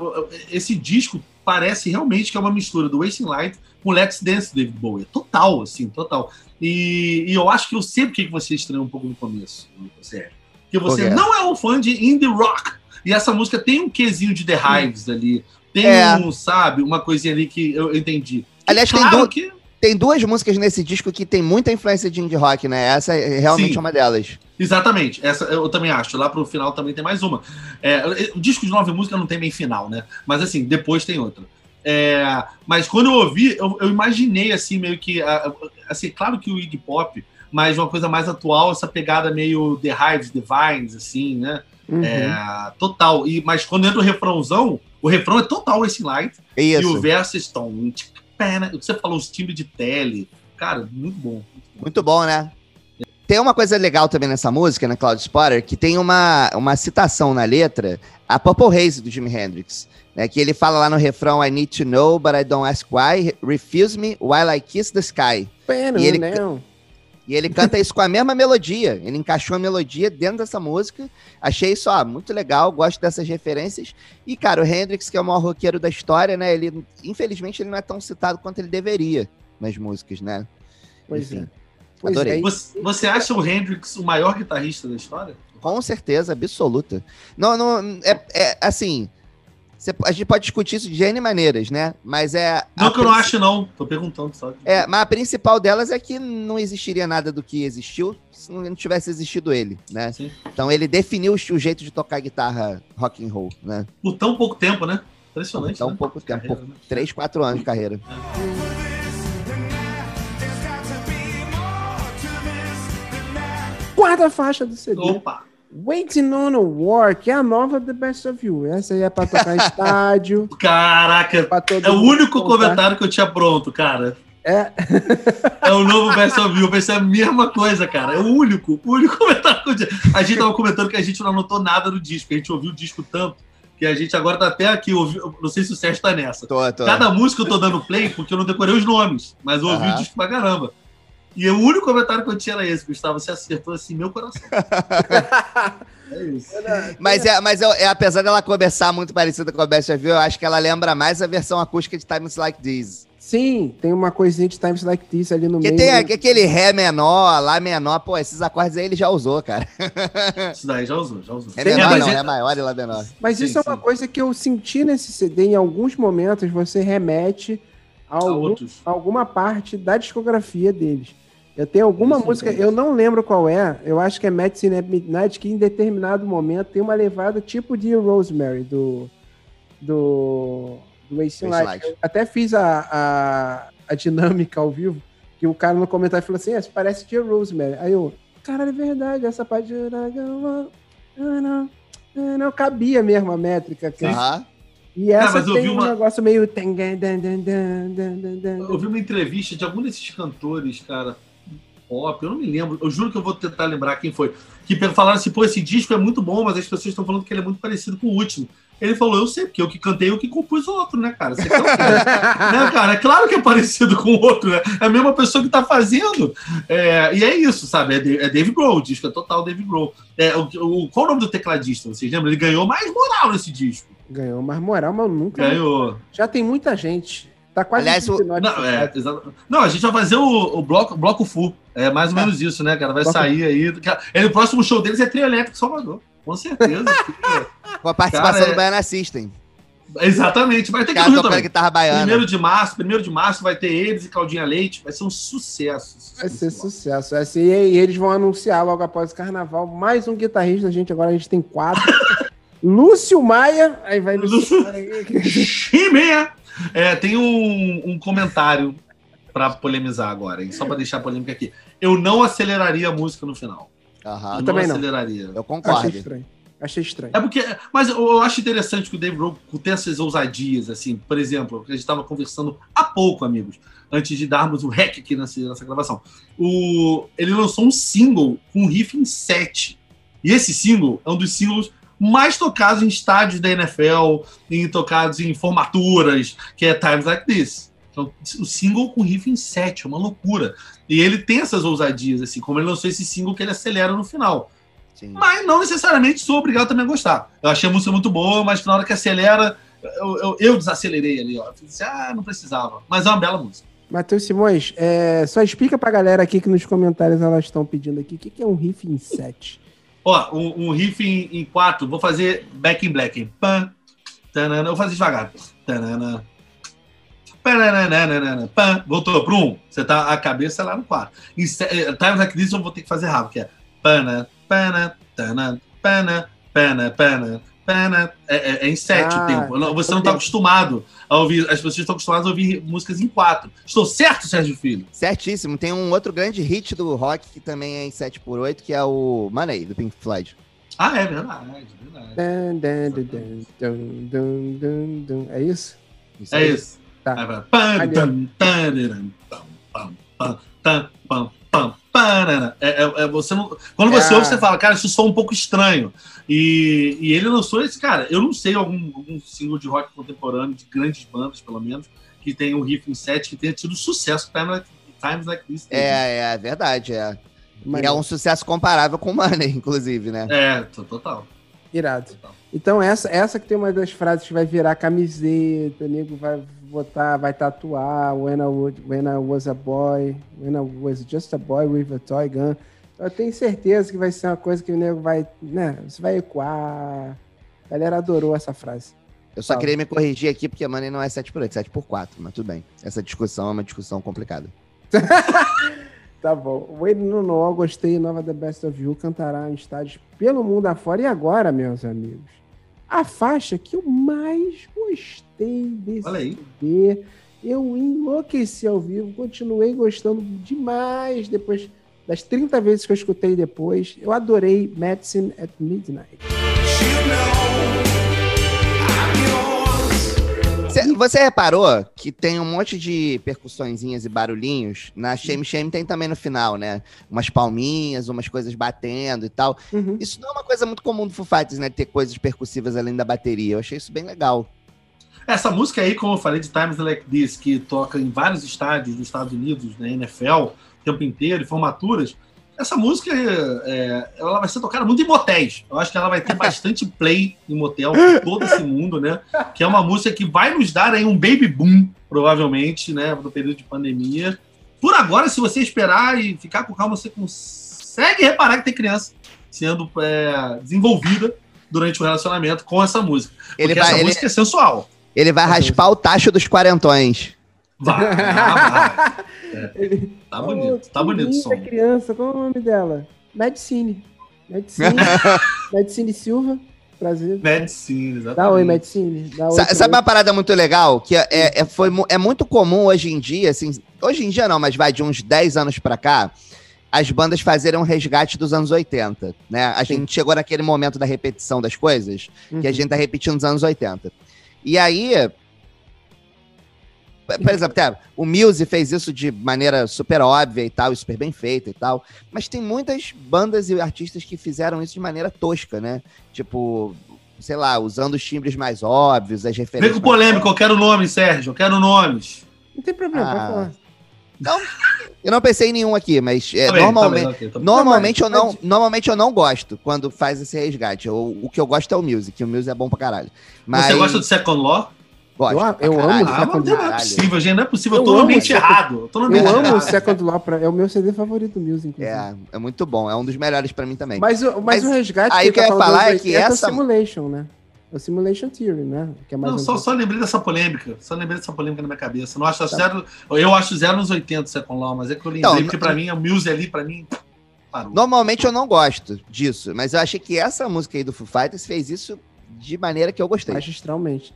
S3: esse disco parece realmente que é uma mistura do Wasting Light com Let's Dance David Bowie. Total, assim, total. E, e eu acho que eu sei porque que você estranhou um pouco no começo, você Porque você não é um fã de indie rock. E essa música tem um quesinho de The Hives ali. Tem é. um, sabe, uma coisinha ali que eu entendi.
S1: Aliás, tem,
S3: claro
S1: du-
S3: que
S1: tem duas músicas nesse disco que tem muita influência de indie rock, né? Essa é realmente
S3: Sim.
S1: uma delas.
S3: Exatamente, essa eu também acho. Lá pro final também tem mais uma. É, o disco de nove músicas não tem bem final, né? Mas assim, depois tem outra. É, mas quando eu ouvi, eu, eu imaginei assim, meio que. Assim, claro que o Iggy Pop, mas uma coisa mais atual, essa pegada meio The Hives, The Vines, assim, né?
S2: Uhum.
S3: É, total. E, mas quando entra o refrãozão, o refrão é total Racing Light. E o
S1: Isso.
S3: verso estão. O que você falou, os timbres de tele. Cara, muito bom.
S1: Muito bom, né? Tem uma coisa legal também nessa música, na Cloud Spotter, que tem uma, uma citação na letra, a Purple Haze do Jimi Hendrix, né, que ele fala lá no refrão I need to know, but I don't ask why, refuse me while I kiss the sky.
S2: Pera,
S1: E ele-
S2: não.
S1: E ele canta isso com a mesma melodia, ele encaixou a melodia dentro dessa música, achei isso, ó, muito legal, gosto dessas referências, e cara, o Hendrix, que é o maior roqueiro da história, né, ele, infelizmente, ele não é tão citado quanto ele deveria nas músicas, né?
S2: Pois
S1: Enfim,
S2: é. Pois
S1: adorei.
S2: é.
S3: Você, você acha o Hendrix o maior guitarrista da história?
S1: Com certeza, absoluta. Não, não, é, é assim. Cê- a gente pode discutir isso de N maneiras, né? Mas é.
S3: Não que eu não acho, não. Tô perguntando só.
S1: É, mas a principal delas é que não existiria nada do que existiu se não tivesse existido ele, né?
S3: Sim.
S1: Então ele definiu o jeito de tocar guitarra rock and roll, né?
S3: Por tão pouco tempo, né? Impressionante.
S1: Tão
S3: né?
S1: pouco tempo,
S3: Carreira, né?
S1: Três, quatro anos de carreira.
S2: Quarta faixa do CD.
S3: Opa!
S2: Waiting on a War, que é a nova The Best of You. Essa aí é pra tocar em [LAUGHS] estádio.
S3: Caraca!
S2: Todo
S3: É o único
S2: cantar.
S3: comentário que eu tinha pronto, cara.
S2: É. [LAUGHS]
S3: É o novo Best of You. Eu pensei a mesma coisa, cara. É o único, o único [LAUGHS] comentário que eu tinha. A gente tava comentando que a gente não anotou nada no disco. A gente ouviu o disco tanto que a gente agora tá até aqui. ouvi- Não sei se o Sérgio tá nessa.
S1: Tô, tô.
S3: Cada música eu tô dando play porque eu não decorei os nomes, mas eu ouvi
S1: Aham.
S3: o disco pra caramba. E o único comentário que eu tinha era esse, Gustavo, você acertou assim, meu coração. [LAUGHS] é isso.
S1: Mas, é, mas é, é, apesar dela começar muito parecida com a Best of You, eu acho que ela lembra mais a versão acústica de Times Like This.
S2: Sim, tem uma coisinha de Times Like This ali no
S1: Porque
S2: meio.
S1: tem aqu- aquele Ré menor, Lá menor, pô, esses acordes aí ele já usou, cara. [LAUGHS]
S3: Isso daí já usou, já usou.
S2: Tem,
S1: menor
S3: mas
S1: não,
S3: é-
S1: Ré maior e Lá menor.
S2: Mas
S3: Sim,
S2: isso é uma
S3: sim.
S2: coisa que eu senti nesse CD. Em alguns momentos você remete algum- alguma parte da discografia deles. Eu tenho alguma
S3: Isso
S2: música, eu não lembro qual é, eu acho que é Medicine at Midnight, que em determinado momento tem uma levada tipo de Rosemary, do. do. do Wasting Light. Até fiz a, a, a dinâmica ao vivo, que o cara no comentário falou assim: "É, isso parece de Rosemary. Aí eu, caralho, é verdade, essa parte de. Não, não cabia mesmo a métrica, cara.
S1: Aham.
S2: E essa
S3: mas eu
S2: tem
S3: vi
S2: um
S3: uma-
S2: negócio meio.
S3: Eu vi uma entrevista de algum desses cantores, cara, pop, eu não me lembro, eu juro que eu vou tentar lembrar quem foi, que falaram assim, pô, esse disco é muito bom, mas as pessoas estão falando que ele é muito parecido com o último. Ele falou, eu sei, porque eu que cantei, eu que compus o outro, né, cara? Você quê? [LAUGHS] né, cara? É claro que é parecido com o outro, né? É a mesma pessoa que tá fazendo. É, e é isso, sabe? É, é Dave Grohl, o disco é total Dave Grohl. É, o, o- qual o nome do tecladista? Vocês lembram? Ele ganhou mais moral nesse disco.
S2: Ganhou mais moral, mas nunca.
S3: Ganhou.
S2: Já tem muita gente. Tá quase
S1: Aliás, o-
S3: Não, é. Não, a gente vai fazer o, o bloco, bloco full. É mais ou menos isso, né, cara? Vai
S2: Bloco-
S3: sair aí. Cara, ele, o próximo show deles é Trio Elétrico Salvador. Com certeza. [LAUGHS]
S1: Com a participação
S3: Cara, é-
S1: do Baiana System.
S3: Exatamente. Vai ter que Rio também.
S1: guitarra baiana.
S3: Primeiro de março, primeiro de março vai ter eles e Claudinha Leite. Vai ser um sucesso.
S2: Vai ser sucesso. Ser- e eles vão anunciar logo após o carnaval mais um guitarrista. Gente, agora a gente tem quatro. [LAUGHS] Lúcio Maia. Aí vai
S3: Lúcio- Ximeia! É, tem um, um comentário pra polemizar agora, hein? Só pra deixar a polêmica aqui. Eu não aceleraria a música no final.
S1: Aham.
S3: Eu
S2: também não.
S3: aceleraria.
S1: Eu
S2: Achei
S1: concordo.
S2: estranho. Achei estranho.
S3: É porque. Mas eu, eu acho interessante que o Dave Grohl tem essas ousadias, assim. Por exemplo, a gente estava conversando há pouco, amigos, antes de darmos o rec aqui nessa, nessa gravação. O, ele lançou um single com um riff em 7. E esse single é um dos singles mais tocados em estádios da NFL, em tocados em formaturas, que é Times Like This. Então, o single com riff em 7, é uma loucura. E ele tem essas ousadias, assim, como ele lançou esse single que ele acelera no final.
S1: Sim.
S3: Mas não necessariamente sou obrigado também a gostar. Eu achei a música muito boa, mas na hora que acelera, eu, eu, eu desacelerei ali, ó. Eu Disse, ah, não precisava. Mas é uma bela música.
S2: Matheus Simões, é, só explica pra galera aqui que nos comentários elas estão pedindo aqui o que, que é um riff em 7.
S3: Ó, um, um riff em, em quatro, vou fazer back in black. Pam, tanana, vou fazer devagar. Tanana, pan, voltou pro um. Você tá a cabeça lá no quatro. Em Times Like eu vou ter que fazer rápido, que é pana, pana, pana, pana, pana. É, é- é em sete
S2: Ah,
S3: o tempo. Não, Você não tá
S2: tempo.
S3: acostumado a ouvir. As pessoas estão acostumadas a ouvir músicas em quatro. Estou certo, Sérgio Filho?
S1: Certíssimo. Tem um outro grande hit do rock que também é em 7x8, que é o Money, do Pink Floyd.
S3: Ah, é verdade, verdade.
S2: Dun, dun, dun, dun. É isso?
S1: Isso
S3: É
S1: aí.
S3: isso.
S2: Tá.
S3: Aí vai, pam,
S2: Maneiro.
S3: tam, tararam, pam, pam, pam, tam, pam, pam, parará. É, é- é você não, quando você
S2: É.
S3: ouve, você fala, cara, isso soa um pouco estranho. E, e ele lançou esse, cara, eu não sei algum, algum single de rock contemporâneo, de grandes bandas, pelo menos, que tenha um riff em set que tenha tido sucesso Times Like, Times like This.
S1: É, é verdade, é. E é um sucesso comparável com o Money, inclusive, né?
S3: É, to- total.
S2: Irado.
S3: total.
S2: Então, essa, essa que tem uma das frases que vai virar camiseta, nego vai botar, vai tatuar, when I, would, when I was a boy, when I was just a boy with a toy gun. Eu tenho certeza que vai ser uma coisa que o nego vai, né, você vai ecoar. A galera adorou essa frase.
S1: Eu só
S2: Fala.
S1: queria me corrigir aqui, porque Money não é 7x8, é 7x4, mas tudo bem. Essa discussão é uma discussão complicada. [LAUGHS]
S2: Tá bom. Wade no Noel, gostei. Nova The Best of You cantará em estádios pelo mundo afora. E agora, meus amigos? A faixa que eu mais gostei desse
S3: Olha aí.
S2: CD. Eu enlouqueci ao vivo, continuei gostando demais depois das 30 vezes que eu escutei depois. Eu adorei Medicine at Midnight.
S1: Você reparou que tem um monte de percussõezinhas e barulhinhos? Na Shame Shame tem também no final, né? Umas palminhas, umas coisas batendo e tal.
S2: Uhum.
S1: Isso não é uma coisa muito comum do Foo Fighters, né? Ter coisas percussivas além da bateria. Eu achei isso bem legal.
S3: Essa música aí, como eu falei, de Times Like This, que toca em vários estádios dos Estados Unidos, né, NFL, o tempo inteiro, e formaturas, essa música é, ela vai ser tocada muito em motéis. Eu acho que ela vai ter [LAUGHS] bastante play em motel por todo esse mundo, né? Que é uma música que vai nos dar aí um baby boom, provavelmente, né? No período de pandemia. Por agora, se você esperar e ficar com calma, você consegue reparar que tem criança sendo é, desenvolvida durante o relacionamento com essa música. Porque
S1: Ele
S3: essa
S1: vai, ele,
S3: música é sensual.
S1: ele vai raspar o tacho dos quarentões.
S3: Vai, [LAUGHS] vai.
S2: Ele-
S3: Tá
S2: Oh,
S3: bonito, tá
S2: que
S3: bonito o som.
S2: criança, qual é o nome dela? Medicine. Medicine. [LAUGHS] Medicine Silva. Prazer.
S3: Medicina, exatamente.
S2: Dá oi, Medicine. Dá oi.
S1: Sabe
S2: mim.
S1: uma parada muito legal? Que é, é, foi, mu- é muito comum hoje em dia, assim, hoje em dia não, mas vai de uns 10 anos pra cá, as bandas fazerem um resgate dos anos 80, né? A gente chegou naquele momento da repetição das coisas, que a
S2: Uhum.
S1: gente tá repetindo nos anos 80. E aí, por exemplo, até o Muse fez isso de maneira super óbvia e tal, e super bem feita e tal, mas tem muitas bandas e artistas que fizeram isso de maneira tosca, né? Tipo, sei lá, usando os timbres mais óbvios, as
S3: Vem
S1: referências.
S3: com polêmica, eu quero nome, Sérgio, eu quero nomes.
S2: Não tem problema,
S1: Ah,
S2: pode falar.
S1: Eu não pensei em nenhum aqui, mas é,
S3: Tá bem,
S1: normalmente,
S3: tá bem, ok, tá bem.
S1: normalmente,
S2: Não,
S1: eu não, normalmente eu não gosto quando faz esse resgate. Eu- o que eu gosto é o Music, o Music é bom pra caralho. Mas
S3: Você gosta do Second Law?
S1: Gosto
S2: Eu- eu amo o
S3: Ah,
S2: Second
S3: mas não é possível, gente, não é possível. Eu
S2: Eu
S3: tô no ambiente errado. Eu tô no
S2: Eu
S3: ambiente
S2: amo o
S3: errado.
S2: Second Law, pra- é o meu CD favorito do Music, inclusive.
S1: É, é muito bom, é um dos melhores pra mim também.
S2: Mas, o- mas,
S1: Mas
S2: o resgate
S1: aí o que eu ia falar é que
S2: 80
S1: essa-
S2: o Simulation, né? É o Simulation Theory, né? Que é mais
S3: Não,
S2: um
S3: só, só lembrei dessa polêmica. Só lembrei dessa polêmica na minha cabeça. Não acho
S2: Tá.
S3: zero, eu acho zero nos 80 Second Law, mas é que eu lembrei,
S1: Não,
S3: porque pra mim, o Muse ali, pra mim, parou.
S1: Normalmente eu não gosto disso, mas eu achei que essa música aí do Foo Fighters fez isso de maneira que eu gostei.
S2: magistralmente.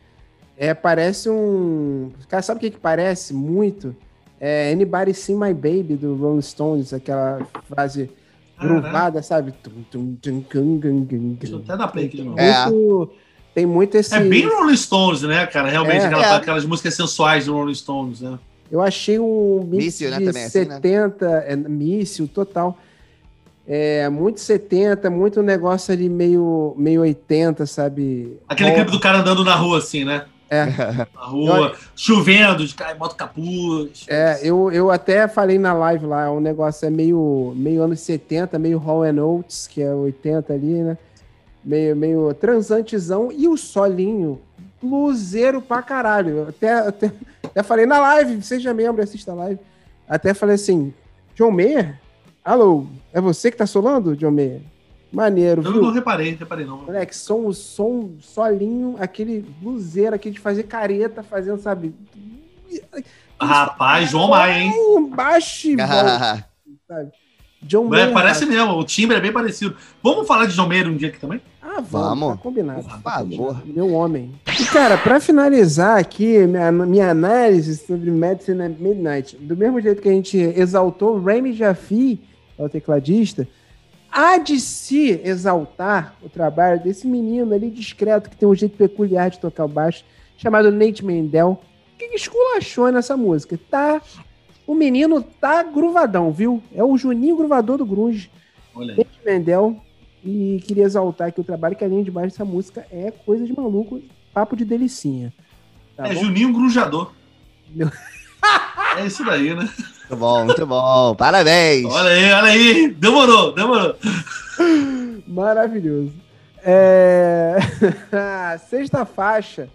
S2: É, parece um. Cara, sabe o que, que parece muito? É Anybody See My Baby do Rolling Stones, aquela frase gruvada, sabe? Tum, tum, tum,
S3: Deixa eu até dar play aqui de novo.
S1: É.
S2: Muito- Tem muito esse.
S3: É bem Rolling Stones, né, cara? Realmente,
S2: É.
S3: aquela-
S1: É.
S3: aquelas músicas sensuais do Rolling Stones, né?
S2: Eu achei um
S1: Míssil, né,
S2: de
S1: também, assim, né?
S2: 70, é, míssil total. É, muito 70, muito negócio ali meio, meio 80, sabe?
S3: Aquele
S2: Bom,
S3: clipe do cara andando na rua, assim, né?
S2: É.
S3: Na [LAUGHS] rua, chovendo, de cara bota o capuz.
S2: É, eu, eu até falei na live lá, o negócio é meio, meio anos 70, meio Hall and Oates, que é 80 ali, né? Meio, meio transantezão e o solinho, bluseiro pra caralho. Eu até, até, até falei na live, seja membro, assista a live. Até falei assim, John Mayer? Alô, é você que tá solando, John Mayer? Maneiro,
S3: Eu
S2: viu?
S3: não reparei, reparei não.
S2: Moleque, som, som solinho, aquele bluseiro aqui de fazer careta, fazendo, sabe?
S3: Rapaz, João Maia, hein?
S2: Baixo e [LAUGHS] sabe? John
S3: É,
S2: Mayer.
S3: parece mesmo, o timbre é bem parecido. Vamos falar de John Mayer um dia aqui também?
S2: Ah, vamos.
S1: Vamos.
S2: Tá combinado.
S1: Por favor.
S2: Meu homem. E, cara, pra finalizar aqui, minha, minha análise sobre Medicine at Midnight, do mesmo jeito que a gente exaltou Remy Jaffe, é o tecladista, há de se exaltar o trabalho desse menino ali discreto, que tem um jeito peculiar de tocar o baixo, chamado Nate Mendel, que esculachou nessa música. Tá... O menino tá gruvadão, viu? É o Juninho gruvador do grunge.
S3: Olha.
S2: Nate Mendel e queria exaltar aqui o trabalho que a linha de baixo dessa música é coisa de maluco, papo de delicinha. Tá
S3: é
S2: bom?
S3: Juninho Grujador.
S2: Meu-
S3: É isso daí, né? [LAUGHS]
S1: Muito bom, muito bom. Parabéns.
S3: Olha aí, olha aí. Demorou, demorou.
S2: Maravilhoso. É... [LAUGHS] sexta faixa,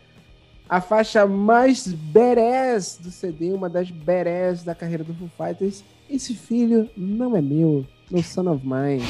S2: a faixa mais badass do CD, uma das badass da carreira do Foo Fighters. Esse filho não é meu, no son of mine.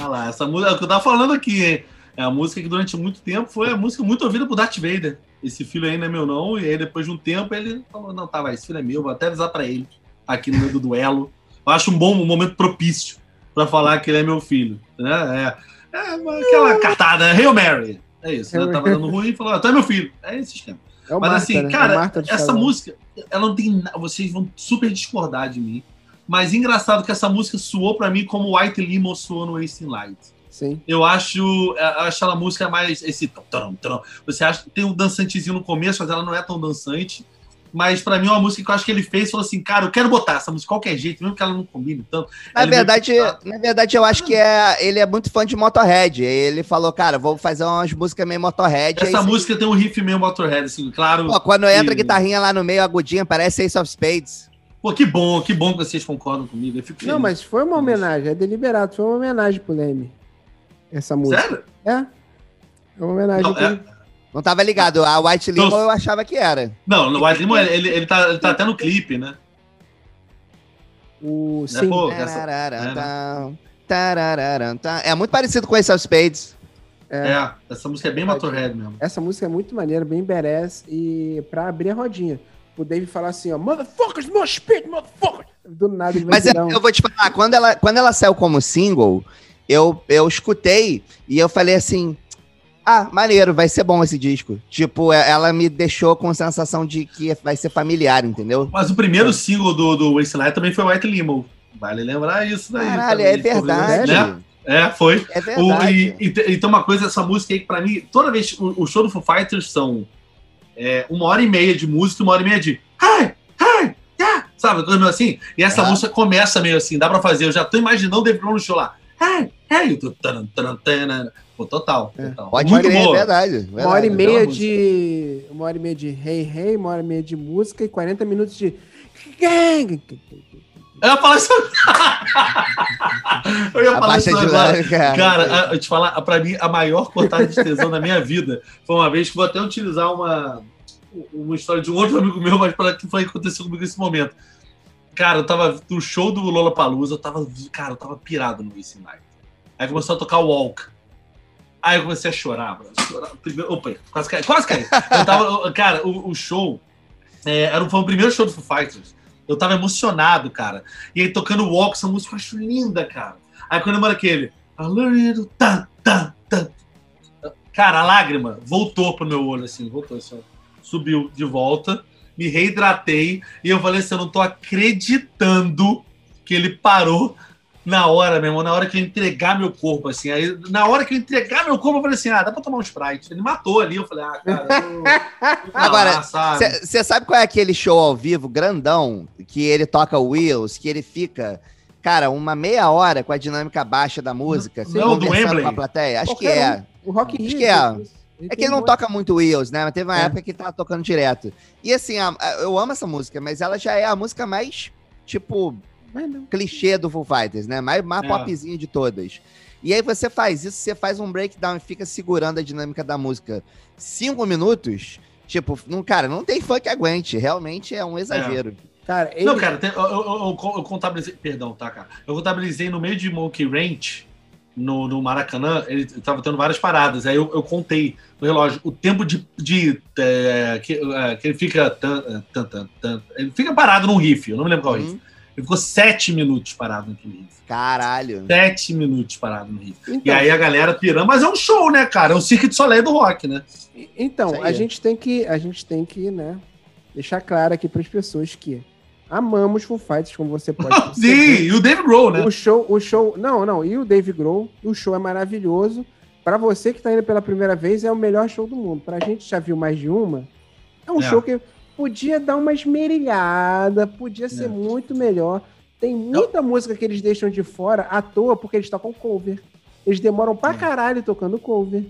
S3: Olha lá, essa música é o que eu tava falando aqui, hein? É a música que durante muito tempo foi a música muito ouvida por Darth Vader. Esse filho aí não é meu, não. E aí, depois de um tempo, ele falou: Não, tá, vai, esse filho é meu, vou até avisar pra ele aqui no meio do duelo. Eu acho um bom um momento propício pra falar que ele é meu filho. Né? É, é aquela cartada, né? Hail Mary. É isso, né? Tava dando ruim e falou: ah, Tu é meu filho. É esse esquema.
S2: É
S3: Mas
S2: Marta,
S3: assim,
S2: né? É
S3: cara,
S2: do
S3: essa música, ela não tem. na- Vocês vão super discordar de mim. Mas engraçado que essa música soou pra mim como White Limo soou no Wasting Light.
S2: Sim.
S3: Eu acho, eu acho ela música mais esse tom, tom. Você acha que tem um dançantezinho no começo, mas ela não é tão dançante. Mas pra mim é uma música que eu acho que ele fez, falou assim, cara, eu quero botar essa música de qualquer jeito, mesmo que ela não combine tanto.
S1: Na
S3: veio
S1: verdade, na verdade, eu acho que é, ele é muito fã de Motorhead. Ele falou, cara, vou fazer umas músicas meio Motorhead.
S3: essa música tem um riff meio Motorhead, assim, claro.
S1: Pô, quando entra a guitarrinha lá no meio, agudinha, parece Ace of Spades.
S3: Pô, que bom, que bom que vocês concordam comigo. Eu fico feliz.
S2: Não, mas foi uma homenagem, é deliberado, foi uma homenagem pro Leme. Essa música.
S3: Sério?
S2: É. É uma homenagem.
S3: Não,
S2: que
S3: é-
S1: Não tava ligado. A White Limo
S3: Então-
S1: eu achava que era.
S3: Não, no White Limo, ele, ele, tá, ele tá até no clipe, né?
S2: O,
S3: Né,
S2: sim,
S3: pô? essa-.
S1: É muito parecido com Ace of Spades.
S2: é.
S3: É, essa música é bem Motorhead mesmo.
S2: Essa música é muito maneira, bem badass. E pra abrir a rodinha, o Dave falar assim, ó, motherfuckers, more speed, motherfuckers. Do nada ele vai
S1: Mas eu,
S2: tirar um...
S1: eu vou te falar, quando ela, quando ela saiu como single, eu, eu escutei e eu falei assim: ah, maneiro, vai ser bom esse disco. Tipo, é- ela me deixou com sensação de que vai ser familiar, entendeu?
S3: Mas o primeiro single do, do Wasteland também foi White Limo. Vale lembrar isso daí.
S1: Caralho,
S3: também,
S1: é verdade.
S3: Né? É, foi.
S1: É
S3: O,
S1: verdade.
S3: e, e, e tem uma coisa, essa música aí que pra mim, toda vez, o, o show do Foo Fighters são é, uma hora e meia de música e uma hora e meia de hey, yeah, sabe? Coisa meio assim. E essa
S1: Ah.
S3: música começa meio assim, dá pra fazer. Eu já tô imaginando o Dave Grohl no show lá. Taran, taran, taran. Pô, total,
S2: É.
S3: total.
S1: Pode
S3: Muito
S1: crer, é
S3: boa.
S1: verdade,
S2: Uma
S1: verdade.
S2: hora e meia de. Uma hora e meia de hey hey, uma hora e meia de música e 40 minutos de. Gang!
S3: Eu ia falar isso. eu ia falar isso agora.
S1: cara.
S3: Cara, a- eu te falar, pra mim, a maior cortada de tesão da minha vida foi uma vez que vou até utilizar uma, uma história de um outro amigo meu, mas para que foi que aconteceu comigo nesse momento. Cara, eu tava no show do Lollapalooza, eu tava, cara, eu tava pirado no Missing Night. Aí começou a tocar o Walk. Aí eu comecei a chorar, mano. chorar. Primeiro, opa, quase caí, quase caí. Eu tava, cara, o, o show é, era, foi o primeiro show do Foo Fighters. Eu tava emocionado, cara. E aí tocando Walk, essa música eu acho linda, cara. Aí quando eu aquele. Tan, tan. Cara, a lágrima voltou pro meu olho, assim, voltou assim. Subiu de volta, me reidratei e eu falei assim: eu não tô acreditando que ele parou na hora, meu irmão, na hora que eu entregar meu corpo, assim. Aí, na hora que eu entregar meu corpo, eu falei assim: ah, dá pra tomar um Sprite. Ele matou ali, eu falei: ah, cara, eu [LAUGHS]
S1: Agora? Você sabe qual é aquele show ao vivo grandão que ele toca Wheels, que ele fica, cara, uma meia hora com a dinâmica baixa da música,
S3: Não, é do Wembley?
S1: com a plateia? Acho que
S2: Qualquer
S1: é.
S2: O Rock
S1: Acho
S2: Rio
S1: que é.
S2: isso.
S1: É que ele não toca muito Wheels, né? Mas teve uma
S2: É.
S1: época que ele tava tocando direto. E assim, a- a- eu amo essa música, mas ela já é a música mais, tipo, clichê do Foo Fighters, né? Mais, mais
S3: É.
S1: popzinho de todas. E aí você faz isso, você faz um breakdown e fica segurando a dinâmica da música cinco minutos. Tipo, não, cara, não tem fã que aguente. Realmente é um exagero.
S2: Cara, ele...
S3: Não, cara, eu, eu- eu- eu contabilizei. Perdão, tá, cara? Eu contabilizei no meio de Monkey Ranch no, no Maracanã, ele estava tendo várias paradas. Aí eu, eu contei no relógio o tempo de. de é, que, é, que ele fica. Tan, tan, tan, tan, ele fica parado num riff, eu não me lembro qual
S1: Uhum.
S3: riff. Ele ficou sete minutos parado naquele riff.
S1: Caralho.
S3: Sete minutos parado no riff. E
S2: Então,
S3: aí a galera pirando, mas é um show, né, cara? É o Cirque de Soleil do rock, né?
S2: Então, a gente tem que, a gente tem que, né, deixar claro aqui para as pessoas que amamos Foo Fighters, como você pode [LAUGHS]
S3: Sim,
S2: perceber.
S3: e o Dave Grohl, né?
S2: O show, o show, não, não, e o Dave Grohl, o show é maravilhoso. Para você que tá indo pela primeira vez, é o melhor show do mundo. Pra gente já viu mais de uma, é um
S3: É.
S2: show que podia dar uma esmerilhada, podia ser
S3: É.
S2: muito melhor. Tem muita música que eles deixam de fora à toa porque eles tocam cover. Eles demoram pra
S3: É.
S2: caralho tocando cover.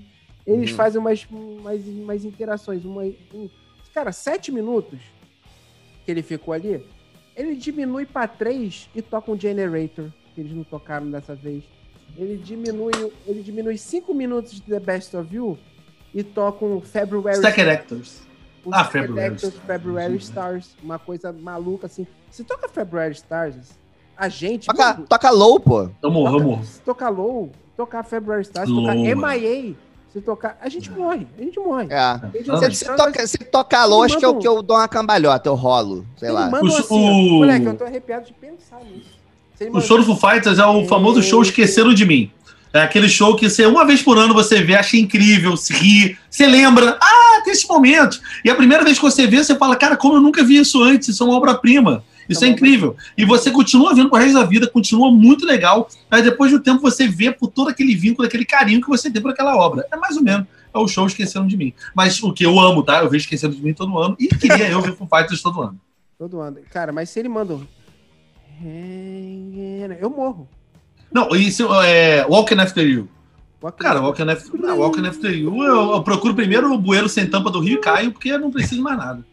S2: Eles
S1: Uhum.
S2: fazem umas, umas, umas interações. Uma, um- cara, sete minutos que ele ficou ali, ele diminui pra três e toca um generator, que eles não tocaram dessa vez. Ele diminui, ele diminui cinco minutos de The Best of You e toca um February
S3: Stacked Actors.
S2: um
S3: Ah,
S2: February,
S3: February
S2: Stars,
S3: Stars.
S2: February Stars, uma coisa maluca assim. Se toca February Stars, a gente.
S1: Toca, toca low, pô.
S3: Vamos,
S2: toca-
S3: vamos.
S2: Se tocar Low, tocar February Stars, tocar
S3: mano.
S2: MIA, se tocar. A gente morre, a gente morre.
S1: É. Se,
S2: eles
S1: se, toca, se tocar acho que eu, que eu dou uma cambalhota, eu rolo. Sei lá.
S2: mandam
S3: O-
S2: assim,
S3: o-
S2: ó. Moleque, eu tô arrepiado de pensar nisso.
S3: O show do Foo Fighters é o famoso show Esqueceram de Mim. É aquele show que você, uma vez por ano, você vê, acha incrível, se ri, você lembra, ah, tem esses momentos. E a primeira vez que você vê, você fala, cara, como eu nunca vi isso antes, isso é uma obra-prima. Isso
S2: É
S3: é incrível. E você continua vendo pro resto da vida, continua muito legal. Aí depois do tempo você vê por todo aquele vínculo, aquele carinho que você tem por aquela obra. É mais ou menos. É o show Esqueceram de Mim. Mas o que eu amo, tá? Eu vejo Esqueceram de Mim todo ano. E queria eu ver Foo Fighters todo ano. [LAUGHS]
S2: Todo ano. Cara, mas se ele manda. um- Eu morro.
S3: Não, isso é Walking After You.
S2: Walking
S3: Cara, Walking After, não, Walking After You, eu, eu procuro primeiro o bueiro sem tampa do Rio e caio, porque eu não preciso mais nada.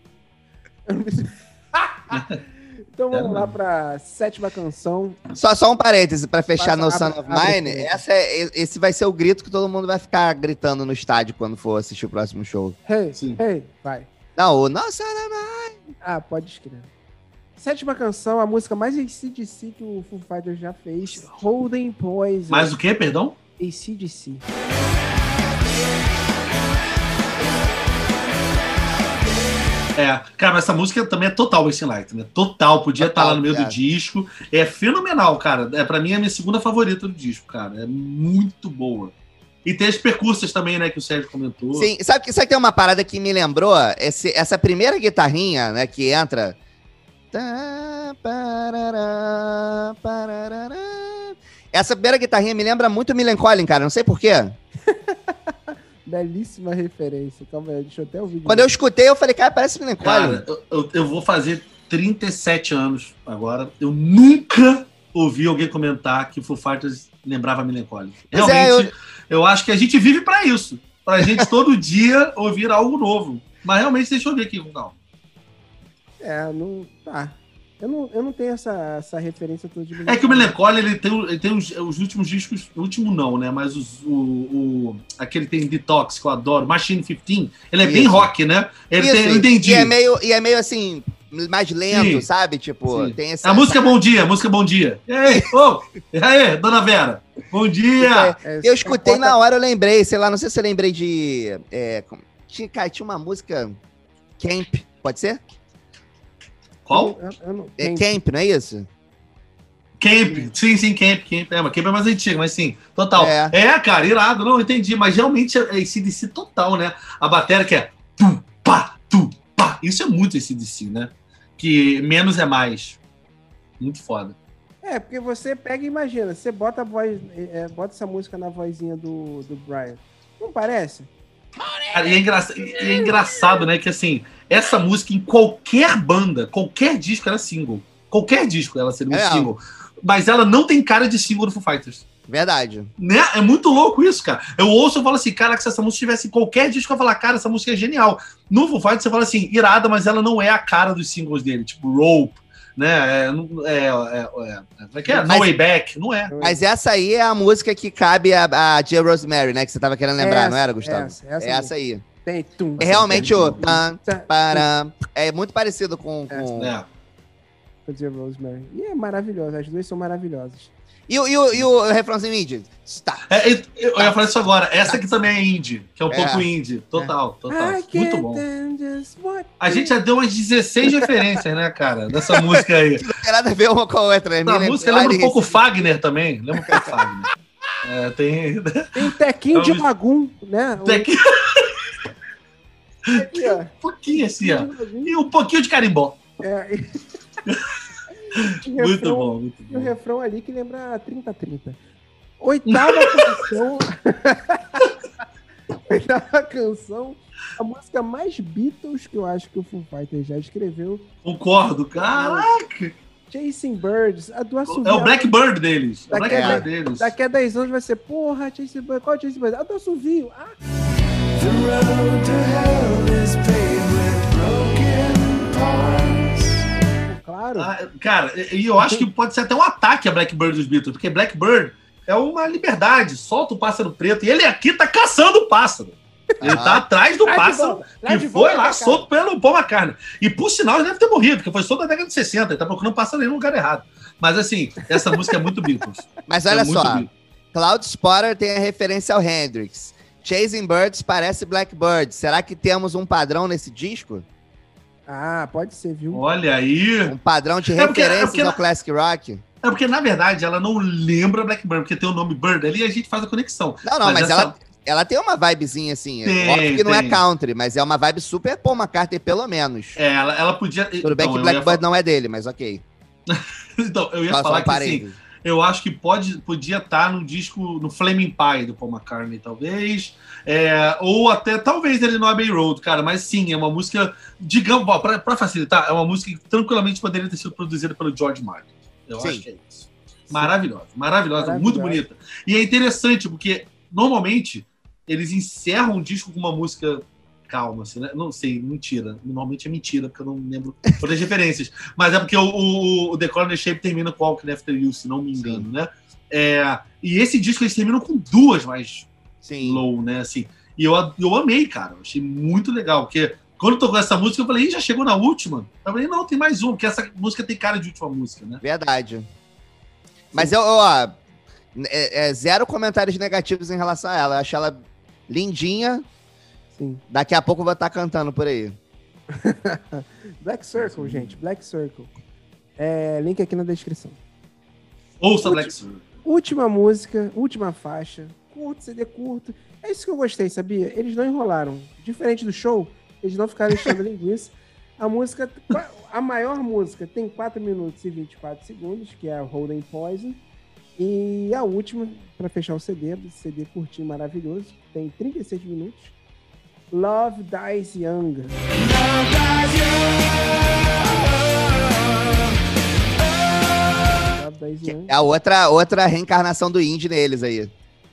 S3: [LAUGHS]
S2: Então vamos lá pra sétima canção.
S1: Só, só um parêntese pra fechar
S2: Passa,
S1: no Son of Mine. Essa é, esse vai ser o grito que todo mundo vai ficar gritando no estádio quando for assistir o próximo show.
S2: Hey,
S3: Sim.
S2: hey, vai.
S1: Não, o Nossa Son of Mine.
S2: Ah, pode escrever. Sétima canção, a música mais ACDC que o Foo Fighters já fez. Holding Poison.
S3: Mas o que, perdão?
S2: ACDC.
S3: É, cara, mas essa música também é total Wasting Light, né? Total, podia estar
S1: Total,
S3: lá no meio
S1: cara.
S3: do disco. É fenomenal, cara. É, pra mim é a minha segunda favorita do disco, cara. É muito boa. E tem as percussas também, né, que o Sérgio comentou.
S1: Sim, sabe que, sabe que tem uma parada que me lembrou? Esse, essa primeira guitarrinha, né, que entra. Tá. Essa primeira guitarrinha me lembra muito Millen Collin, cara. Não sei porquê. [LAUGHS]
S2: Belíssima referência. Calma aí, deixa eu até ouvir.
S1: Quando eu escutei, eu falei, cara, parece Millen Collin.
S3: Cara, eu, eu- eu vou fazer 37 anos agora. Eu nunca ouvi alguém comentar que o Foo Fighters lembrava Millen Collins.
S1: Pois é,
S3: Realmente, eu... acho que a gente vive pra isso. Pra gente todo [LAUGHS] dia ouvir algo novo. Mas realmente, deixa eu ver aqui com calma.
S2: É, não. Tá. Eu não, eu não tenho essa, essa referência toda de
S3: É que o Melancholy, ele tem, ele tem os, os últimos discos, o último não, né? Mas os, o, o, aquele tem Detox, que eu adoro, Machine 15, ele é bem
S1: Isso.
S3: rock, né? Ele
S1: Isso,
S3: tem, eu entendi.
S1: E é meio, e é meio assim, mais lento,
S3: Sim.
S1: sabe? Tipo,
S3: Sim.
S1: tem esse.
S3: A música é Bom Dia, a música é Bom Dia. E aí, ô, e aí, dona Vera? Bom dia!
S2: É,
S1: Eu escutei na hora, eu lembrei, sei lá, não sei se eu lembrei de. É, tinha, cara, tinha uma música. Camp, pode ser?
S3: Qual?
S2: Eu, eu não,
S1: É Camp, não é isso?
S3: Camp, sim, sim, Camp, Camp. É, mas Camp é mais antigo, mas sim, total.
S1: É.
S3: É, cara, irado, não, entendi. Mas realmente é ACDC total, né? A bateria que é tu, pá, tu, pá. Isso é muito ACDC, né? Que menos é mais. Muito foda.
S2: É, porque você pega e imagina, você bota a voz, é, bota essa música na vozinha do, do Brian. Não parece?
S3: Cara, e é, engraçado, e é engraçado, né? Que assim, essa música em qualquer banda, qualquer disco era single. Qualquer disco ela seria um
S1: É.
S3: single. Mas ela não tem cara de single do Foo Fighters.
S1: Verdade.
S3: Né? É muito louco isso, cara. Eu ouço e falo assim, cara, que se essa música tivesse em qualquer disco, eu falar, cara, essa música é genial. No Foo Fighters você fala assim, irada, mas ela não é a cara dos singles dele, tipo Rope, né? É, não- é, é, é, é é? No Way Back, não é.
S1: Mas essa aí é a música que cabe a, a J. Rosemary, né? Que você tava querendo lembrar,
S2: Essa,
S1: não era, Gustavo?
S2: essa, essa
S1: é essa aí.
S2: Tem. Tum,
S1: É realmente o. param. É muito parecido com. com-
S3: É.
S2: Rosemary. E é maravilhosa, as duas são maravilhosas.
S1: E, o- e, o- e o refrãozinho indie? Está.
S3: É, eu, eu ia falar isso agora. Essa aqui também é indie, que é um
S1: É.
S3: pouco indie. Total, total.
S2: I
S3: Muito bom. A gente já deu umas 16 referências, né, cara, dessa música aí.
S1: Não tem nada a ver uma com a outra. né?
S3: Essa
S1: Me
S3: música
S1: lembra-
S3: um pouco o Fagner também. Lembra um pouco Fagner. É, tem. [LAUGHS]
S2: Tem um tequinho de
S3: Então,
S2: Lagum, né? [LAUGHS] Um
S3: tem aqui
S2: ó. [LAUGHS]
S3: um pouquinho assim, ó.
S2: Tequinho.
S3: E um pouquinho de carimbó.
S2: É. e- Tinha
S3: Muito
S2: refrão-
S3: bom, muito
S2: E um
S3: bom.
S2: refrão ali que lembra 30-30. Oitava [LAUGHS] canção. [LAUGHS] Oitava canção. A música mais Beatles que eu acho que o Foo Fighters já escreveu.
S3: Concordo, caraca.
S2: Chasing Birds. A do
S3: É
S2: Assovio.
S3: o Blackbird deles. É o
S2: Daqui a-
S3: Blackbird deles.
S2: Daqui a 10 anos vai ser, porra, Chasing Birds. Qual é o Chasing Birds? A do Assovio. Ah,
S4: The road to hell
S2: claro.
S3: Ah, cara, e eu acho que pode ser até um ataque a Blackbird dos Beatles, porque Blackbird é uma liberdade, solta o pássaro preto, e ele aqui tá caçando o pássaro. Ele
S1: Aham.
S3: tá atrás do
S2: Lá
S3: pássaro
S2: volta, lá volta
S3: foi lá
S2: pra cá.
S3: solto pelo Paul McCartney. E por sinal ele deve ter morrido, porque foi solto na década de 60, ele tá procurando pássaro no lugar errado. Mas assim, essa música é muito Beatles.
S1: Mas
S3: É
S1: olha
S3: muito
S1: só,
S3: Beatles.
S1: Cloud Spotter tem a referência ao Hendrix. Chasing Birds parece Blackbird. Será que temos um padrão nesse disco?
S2: Ah, pode ser, viu?
S3: Olha aí.
S1: Um padrão de
S3: É porque- é
S1: referências
S3: porque-
S1: ao classic rock?
S3: É porque, na verdade, ela não lembra Blackbird, porque tem o nome Bird ali e a gente faz a conexão.
S1: Não, não, mas,
S3: essa-
S1: ela, ela tem uma vibezinha assim.
S3: Tem,
S1: Óbvio que não é
S3: tem.
S1: country, mas é uma vibe super Paul McCartney, pelo menos.
S3: É, ela, ela podia.
S1: Tudo bem
S3: então,
S1: que Blackbird não é dele, mas ok. [LAUGHS]
S3: Então, eu ia
S1: Só-
S3: falar que assim, eu acho que pode, podia estar no disco, no Flaming Pie do Paul McCartney, talvez. É, ou até, talvez ele no Abbey Road, cara. Mas sim, é uma música, digamos, pra facilitar, é uma música que tranquilamente poderia ter sido produzida pelo George Martin. Eu
S1: Sim.
S3: acho que é isso. Maravilhosa, maravilhosa,
S2: Maravilhosa.
S3: muito bonita. E é interessante, porque normalmente eles encerram um disco com uma música calma, assim, né? Não sei, mentira. Normalmente é mentira, porque eu não lembro outras referências. Mas é porque o, o, o The Corner Shape termina com Walking After You, se não me engano, né? É, e esse disco eles terminam com duas mais
S1: Sim.
S3: low, né? Assim, e eu, eu amei, cara. Eu achei muito legal, porque quando tocou essa música, eu falei, Ih, já chegou na última? Eu falei, não, tem mais uma, porque essa música tem cara de última música, né?
S1: Verdade. Mas eu, eu, ó, é, é zero comentários negativos em relação a ela. Eu acho ela lindinha.
S2: Sim.
S1: Daqui a pouco eu vou estar cantando por aí. [LAUGHS]
S2: Black Circle, gente. Black Circle. É, link aqui na descrição.
S3: Ouça
S2: Última-
S3: Black Sun.
S2: Última música, última faixa. Curto, CD curto. É isso que eu gostei, sabia? Eles não enrolaram. Diferente do show, eles não ficaram enchendo [LAUGHS] linguiça. A música, a maior música tem 4 minutos e 24 segundos, que é a Holding Poison. E a última, para fechar o CD, do CD curtinho maravilhoso, tem 36 minutos. Love Dies Young. Love Dies Young.
S1: É a outra, outra reencarnação do indie neles aí.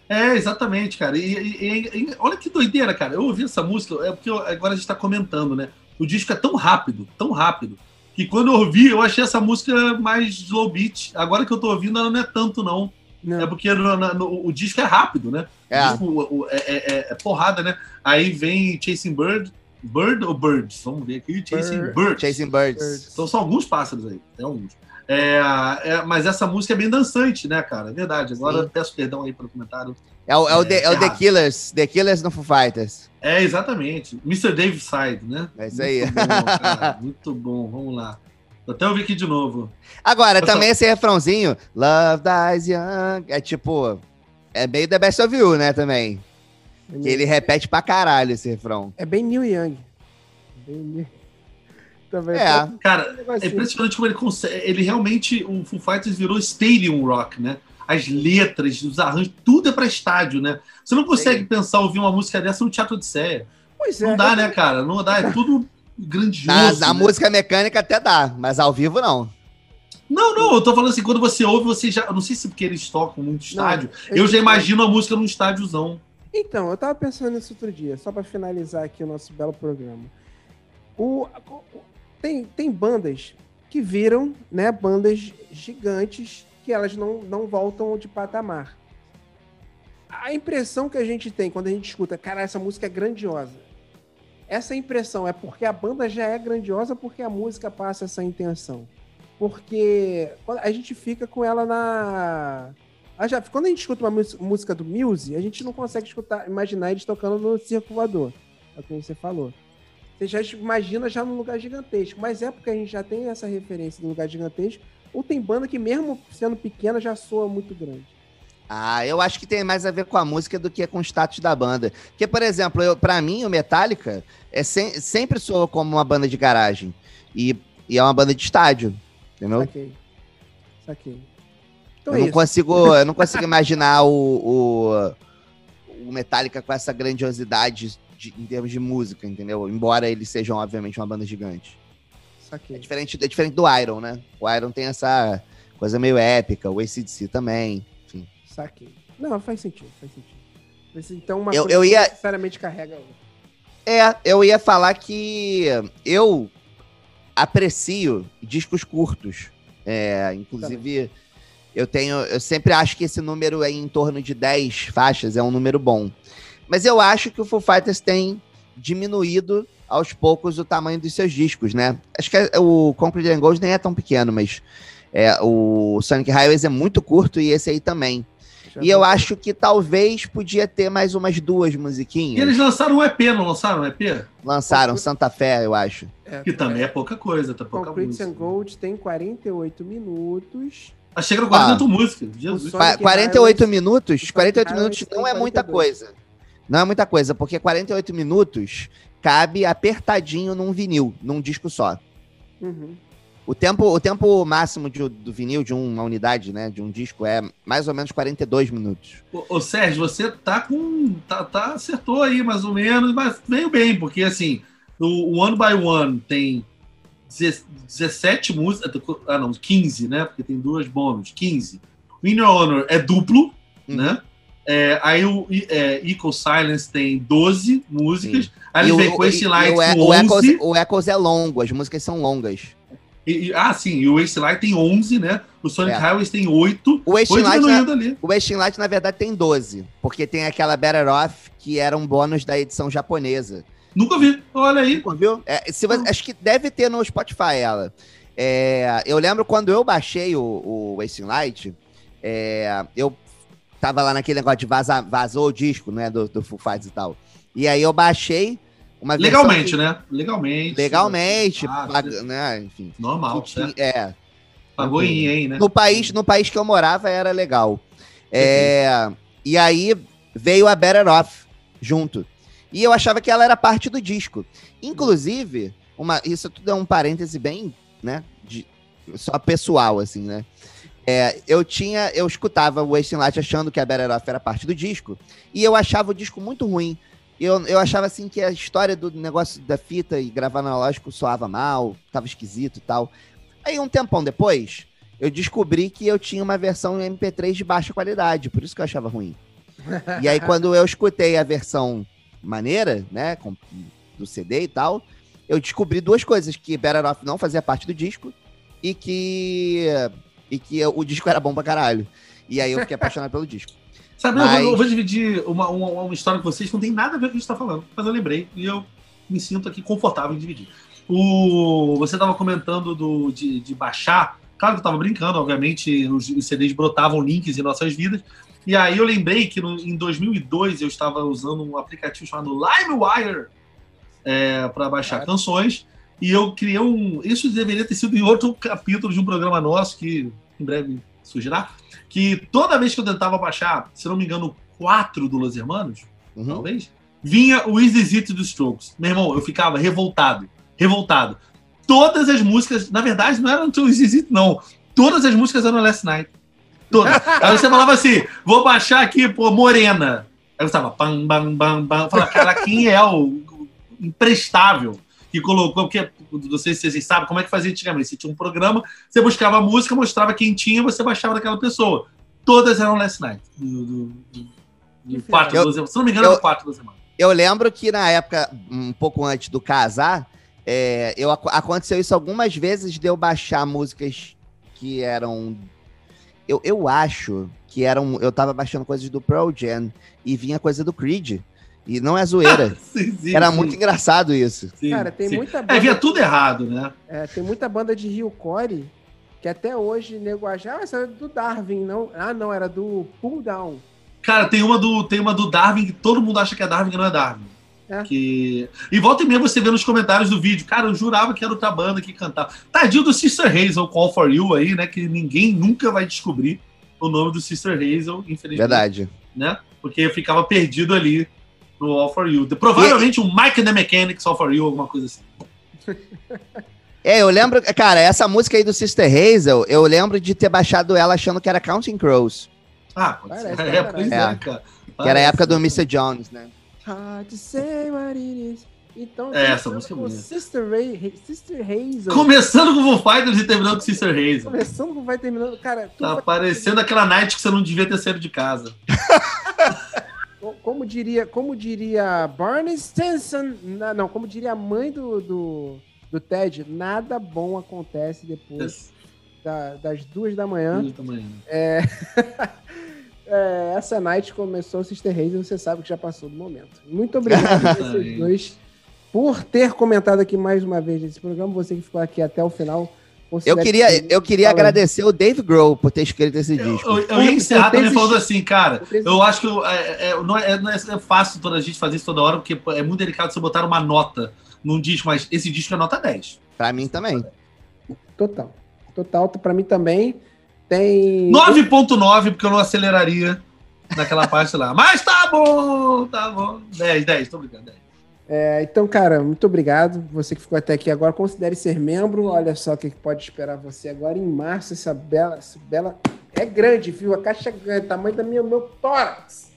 S3: É, exatamente, cara. E, e- e- e- olha que doideira, cara. Eu ouvi essa música, é porque eu- agora a gente tá comentando, né? O disco é tão rápido, tão rápido, que quando eu ouvi, eu achei essa música mais slow beat. Agora que eu tô ouvindo, ela não é tanto, não.
S2: Não.
S3: É porque no- na- no- o disco é rápido, né?
S1: É.
S3: O disco, o- o- é, é- é- é porrada, né? Aí vem Chasing Bird, Bird ou Birds? Vamos ver aqui. Chasing
S2: Bird.
S3: Birds.
S1: Chasing Birds.
S2: Birds.
S3: Então são alguns pássaros aí, tem alguns. É, é, mas essa música é bem dançante, né, cara? É verdade. Agora
S1: Sim.
S3: peço perdão aí pelo comentário.
S1: É o, é o, The, é o The
S3: errado.
S1: Killers. The Killers no Foo Fighters.
S3: É, exatamente. Mr. Dave Side, né?
S1: É isso aí.
S3: Muito bom, [LAUGHS] cara. Muito bom. Vamos lá. Vou até ouvir aqui de novo.
S1: Agora,
S3: Eu só-
S1: também esse refrãozinho, Love Dies Young, é tipo, é meio The Best of You, né, também. Que ele repete pra caralho esse refrão.
S2: É bem Neil Young. Bem Neil... Também
S1: É.
S3: Cara,
S2: um
S3: é impressionante como ele consegue. Ele realmente, o Foo Fighters virou stadium rock, né? As letras, os arranjos, tudo é pra estádio, né? Você não consegue pensar ouvir uma música dessa no Teatro de Sé.
S2: Pois é.
S3: Não dá, né, cara? Não dá, é [LAUGHS] tudo grandioso.
S1: Na, na
S3: né?
S1: música mecânica até dá, mas ao vivo não.
S3: Não, não, eu tô falando assim, quando você ouve, você já. Eu não sei se porque eles tocam muito estádio. eu já imagino a música num estádiozão.
S2: Então, eu tava pensando nisso outro dia, só pra finalizar aqui o nosso belo programa. O, tem, tem bandas que viram, né, bandas gigantes que elas não, não voltam de patamar. A impressão que a gente tem quando a gente escuta, cara, essa música é grandiosa. Essa impressão é porque a banda já é grandiosa porque a música passa essa intenção. Porque a gente fica com ela na. Já, quando a gente escuta uma música do Muse, a gente não consegue escutar, imaginar eles tocando no circo voador. É o que você falou. Você já imagina já num lugar gigantesco. Mas é porque a gente já tem essa referência do lugar gigantesco. Ou tem banda que, mesmo sendo pequena, já soa muito grande.
S1: Ah, eu acho que tem mais a ver com a música do que com o status da banda. Porque, por exemplo, eu, pra mim, o Metallica é sem- sempre soa como uma banda de garagem. E, e é uma banda de estádio. Entendeu?
S2: Saquei. Saquei. Então
S1: eu,
S2: é
S1: não consigo, eu não consigo imaginar o, o, o Metallica com essa grandiosidade de- em termos de música, entendeu? Embora eles sejam, obviamente, uma banda gigante. É diferente, é diferente do Iron, né? O Iron tem essa coisa meio épica, o ACDC também. Enfim.
S2: Saquei. Não, faz sentido, faz sentido. Então uma
S1: Eu-
S2: coisa
S1: eu ia-
S2: necessariamente carrega.
S1: É, eu ia falar que eu aprecio discos curtos. É, inclusive, eu tenho. Eu sempre acho que esse número é em torno de 10 faixas, é um número bom. Mas eu acho que o Foo Fighters tem diminuído aos poucos o tamanho dos seus discos, né? Acho que o Concrete and Gold nem é tão pequeno, mas é, o Sonic Highways é muito curto e esse aí também.
S2: Já
S1: E eu acho que talvez podia ter mais umas duas
S3: E
S1: musiquinhas.
S3: eles lançaram um EP, não lançaram um EP?
S1: Lançaram Santa Fé, eu acho.
S2: É,
S3: Que também é pouca coisa, tá pouca
S2: Concrete
S3: música.
S2: and Gold tem 48 minutos.
S3: Ah, chega no 40 músicas.
S2: O
S3: Jesus.
S2: Sonic
S1: Qua- 48
S2: Highways-
S1: minutos,
S2: Sonic
S1: 48
S2: Highways
S1: minutos não é muita
S2: 42.
S1: coisa. Não é muita coisa, porque 48 minutos cabe apertadinho num vinil, num disco só.
S2: Uhum.
S1: O tempo, o tempo máximo de- do vinil, de uma unidade, né, de um disco, é mais ou menos 42 minutos.
S3: Ô, ô, Sérgio, você tá com. Tá, tá- acertou aí mais ou menos, mas veio bem, porque assim, o, o One by One tem 17 músicas. Ah, não, 15, né? Porque tem duas bônus. 15. O In Your Honor é duplo,
S1: Uhum.
S3: né? É, aí o é, Equal Silence tem 12 músicas. Aí
S1: E
S3: ele
S1: o,
S3: vem com
S1: e-
S3: Ace
S1: e
S3: Light
S1: o,
S3: com
S1: o
S3: 11.
S1: Echoes, o Echoes é longo, as músicas são longas.
S3: E- e- ah, sim, e o Ace Light tem 11, né? O Sonic
S1: É.
S3: Highways tem 8.
S1: O
S3: Foi
S1: Light, na,
S3: diminuindo ali.
S1: o Wasting Light, na verdade, tem 12, porque tem aquela Better Off, que era um bônus da edição japonesa.
S3: Nunca vi. Olha aí.
S1: Nunca viu? É, se você- acho que deve ter no Spotify ela. É, eu lembro quando eu baixei o, o Wasting Light, é, eu tava lá naquele negócio de vaza, vazou o disco, né, do, do Full Fighters e tal. E aí eu baixei uma
S3: Legalmente,
S1: que-
S3: né? Legalmente.
S1: Legalmente,
S3: Ah,
S1: né, enfim.
S3: Normal,
S1: que
S3: certo?
S1: é,
S3: Pagou em, hein, né?
S1: no país, no país que eu morava era legal. É, e aí veio a Better Off junto. E eu achava que ela era parte do disco. Inclusive, uma, isso tudo é um parêntese bem, né, de, só pessoal, assim, né? É, eu tinha, eu escutava o Wasting Light achando que a Better Off era parte do disco, e eu achava o disco muito ruim. Eu, eu achava assim que a história do negócio da fita e gravar analógico soava mal, tava esquisito e tal. Aí um tempão depois, eu descobri que eu tinha uma versão MP3 de baixa qualidade, por isso que eu achava ruim. [LAUGHS] E aí, quando eu escutei a versão maneira, né, com- do CD e tal, eu descobri duas coisas: que Better Off não fazia parte do disco e que, e que o disco era bom pra caralho. E aí eu fiquei apaixonado pelo disco.
S3: Sabe, eu,
S1: Mas-
S3: vou, eu vou dividir uma, uma, uma história com vocês que não tem nada a ver com o que a gente tá falando, mas eu lembrei e eu me sinto aqui confortável em dividir. O, você estava comentando do, de, de baixar, claro que eu tava brincando, obviamente os CDs brotavam links em nossas vidas, e aí eu lembrei que no- em 2002 eu estava usando um aplicativo chamado LimeWire é, para baixar
S2: Claro.
S3: canções, e eu criei um. Isso deveria ter sido em outro capítulo de um programa nosso que em breve surgirá que toda vez que eu tentava baixar, se não me engano, quatro do Los Hermanos,
S1: Uhum.
S3: talvez, vinha o Easy It dos Strokes. Meu irmão, eu ficava revoltado, revoltado. Todas as músicas, na verdade, não eram o Easy It, não. Todas as músicas eram Last Night. Todas. Aí você falava assim, vou baixar aqui, pô, Morena. Aí eu estava, bam, bam, bam, bam. Eu falava, cara, quem é o imprestável que colocou, porque não sei se vocês sabem como é que fazia antigamente. Você tinha um programa, você buscava a música, mostrava quem tinha, você baixava daquela pessoa. Todas eram Last Night. Do, do, do, do
S1: eu-
S3: se não me engano,
S1: eu-
S3: era quatro da semana.
S1: Eu lembro que na época, um pouco antes do casar, é, eu, ac- aconteceu isso algumas vezes de eu baixar músicas que eram. Eu, eu acho que eram. Eu tava baixando coisas do Pearl Jam e vinha coisa do Creed. E não é zoeira. [LAUGHS]
S3: Sim, sim,
S1: Era
S3: sim,
S1: muito engraçado isso.
S3: sim,
S2: Cara, tem
S3: sim.
S2: muita
S3: É,
S2: banda.
S3: via tudo errado, né?
S2: É, tem muita banda de Rio Core Que até hoje nego acha, ah, essa é do Darwin, não. Ah, não, era do Pull Down.
S3: Cara, tem uma do, tem uma do Darwin que todo mundo acha que é Darwin e não é Darwin.
S2: É.
S3: Que... E volta e meia você vê nos comentários do vídeo. Cara, eu jurava que era outra banda que cantava. Tadinho do Sister Hazel, Call for You aí, né? Que ninguém nunca vai descobrir o nome do Sister Hazel, infelizmente.
S1: Verdade.
S3: Né? Porque eu ficava perdido ali no All for You. Provavelmente um Mike and the Mechanics All for You, alguma coisa assim. [LAUGHS]
S1: É, eu lembro, cara, essa música aí do Sister Hazel, eu lembro de ter baixado ela achando que era Counting Crows,
S3: Ah, pode ser.
S2: Parece, [LAUGHS]
S3: É,
S2: parece.
S3: é,
S1: É. que era a época do Mr. Jones, né?
S2: Hard to say what it is. Então,
S3: É, essa música é
S2: com
S3: bonita.
S2: Sister, Ray, Sister Hazel.
S3: Começando com o Fighters e terminando com Sister Hazel.
S2: Começando com vai terminando. Cara,
S3: Tá parecendo aquela night que você não devia ter saído de casa. [LAUGHS]
S2: co- como diria, como diria Barney Stinson, não, como diria a mãe do, do, do Ted, nada bom acontece depois da- das duas da manhã.
S3: Duas da manhã.
S2: É, [LAUGHS] essa night começou o Sister Hazel, você sabe que já passou do momento. Muito obrigado a [LAUGHS] vocês dois por ter comentado aqui mais uma vez nesse programa. Você que ficou aqui até o final.
S1: Eu queria,
S2: que-
S1: eu queria agradecer o Dave Grohl por ter escrito esse
S3: Eu,
S1: disco.
S3: eu, eu ia encerrar também falando assim, cara. Eu acho que eu- é, é, não, é, não é fácil toda a gente fazer isso toda hora, porque é muito delicado você botar uma nota num disco, mas esse disco é nota 10.
S1: Pra mim também.
S2: Total. Total, pra mim também. Tem.
S3: 9.9, porque eu não aceleraria naquela [LAUGHS] parte lá. Mas tá bom, tá bom. 10, 10, tô brincando. 10.
S2: É, então, cara, muito obrigado. Você que ficou até aqui agora, considere ser membro. Olha só o que pode esperar você agora em março. Essa bela, essa bela. É grande, viu? A caixa é grande, tamanho da minha, meu tórax.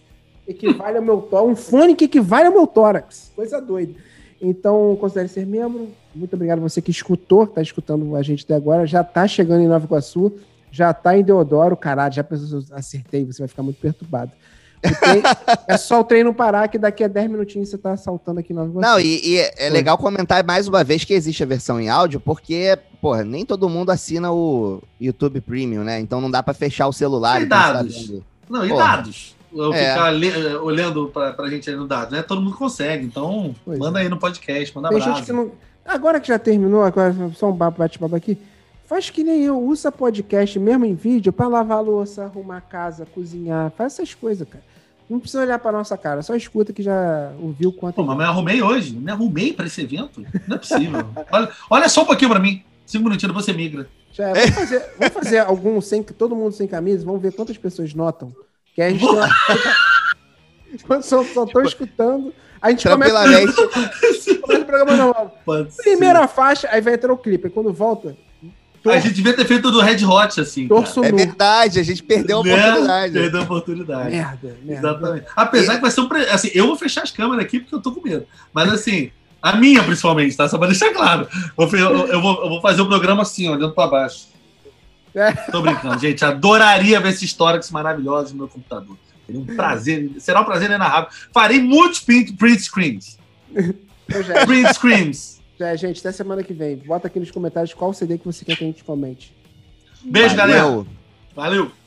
S2: Equivale ao meu tórax. Um fone que equivale ao meu tórax. Coisa doida. Então, considere ser membro. Muito obrigado você que escutou, que tá escutando a gente até agora. Já tá chegando em Nova Iguaçu, já tá em Deodoro. Caralho, já pensou acertei, você vai ficar muito perturbado. Trem- [LAUGHS] é só o trem não parar, que daqui a 10 minutinhos você tá saltando aqui Iguaçu.
S1: Não, e, e é legal comentar mais uma vez que existe a versão em áudio, porque, porra, nem todo mundo assina o YouTube Premium, né? Então não dá pra fechar o celular.
S3: E dados? Não, e
S1: Porra.
S3: dados? Eu
S1: É.
S3: ficar le- olhando pra, pra gente aí no dado, né? Todo mundo consegue. Então,
S2: Pois
S3: manda
S2: é.
S3: aí no podcast, manda abraço.
S2: não. Agora que já terminou, agora só um bate- bate-papo aqui. Faz que nem eu, usa podcast mesmo em vídeo pra lavar a louça, arrumar a casa, cozinhar. Faz essas coisas, cara. Não precisa olhar pra nossa cara, só escuta que já ouviu quanto.
S3: Pô, mas me arrumei hoje. Me arrumei pra esse evento. Não é possível. [LAUGHS] olha, olha só um pouquinho pra mim. Cinco minutinhos, você migra.
S2: Já é. vamos, fazer, vamos fazer algum sem todo mundo sem camisa, vamos ver quantas pessoas notam. Que a gente [LAUGHS] só, só tô escutando. A gente começa, [LAUGHS] começa o programa normal. Primeira faixa, aí vai entrar o clipe. Aí quando volta,
S3: A gente devia ter feito do Red Hot assim.
S2: torço
S1: É verdade, a gente perdeu a
S3: Né?
S1: oportunidade.
S3: Perdeu a oportunidade.
S2: Merda, merda.
S3: Exatamente. Apesar que vai ser um. Pre... Assim, eu vou fechar as câmeras aqui porque eu tô com medo. Mas assim, a minha principalmente, tá? Só pra deixar claro. Eu, eu- eu vou, eu vou fazer o programa assim, olhando pra baixo.
S2: É.
S3: Tô brincando, gente. Adoraria ver esses stories maravilhosos no meu computador. Seria um prazer. Será um prazer inenarrável. Farei muitos print, print screens. [LAUGHS]
S2: Já é.
S3: Print screens.
S2: É, gente, até semana que vem. Bota aqui nos comentários qual CD que você quer que a gente comente.
S3: Beijo, galera.
S1: Valeu.
S3: Valeu.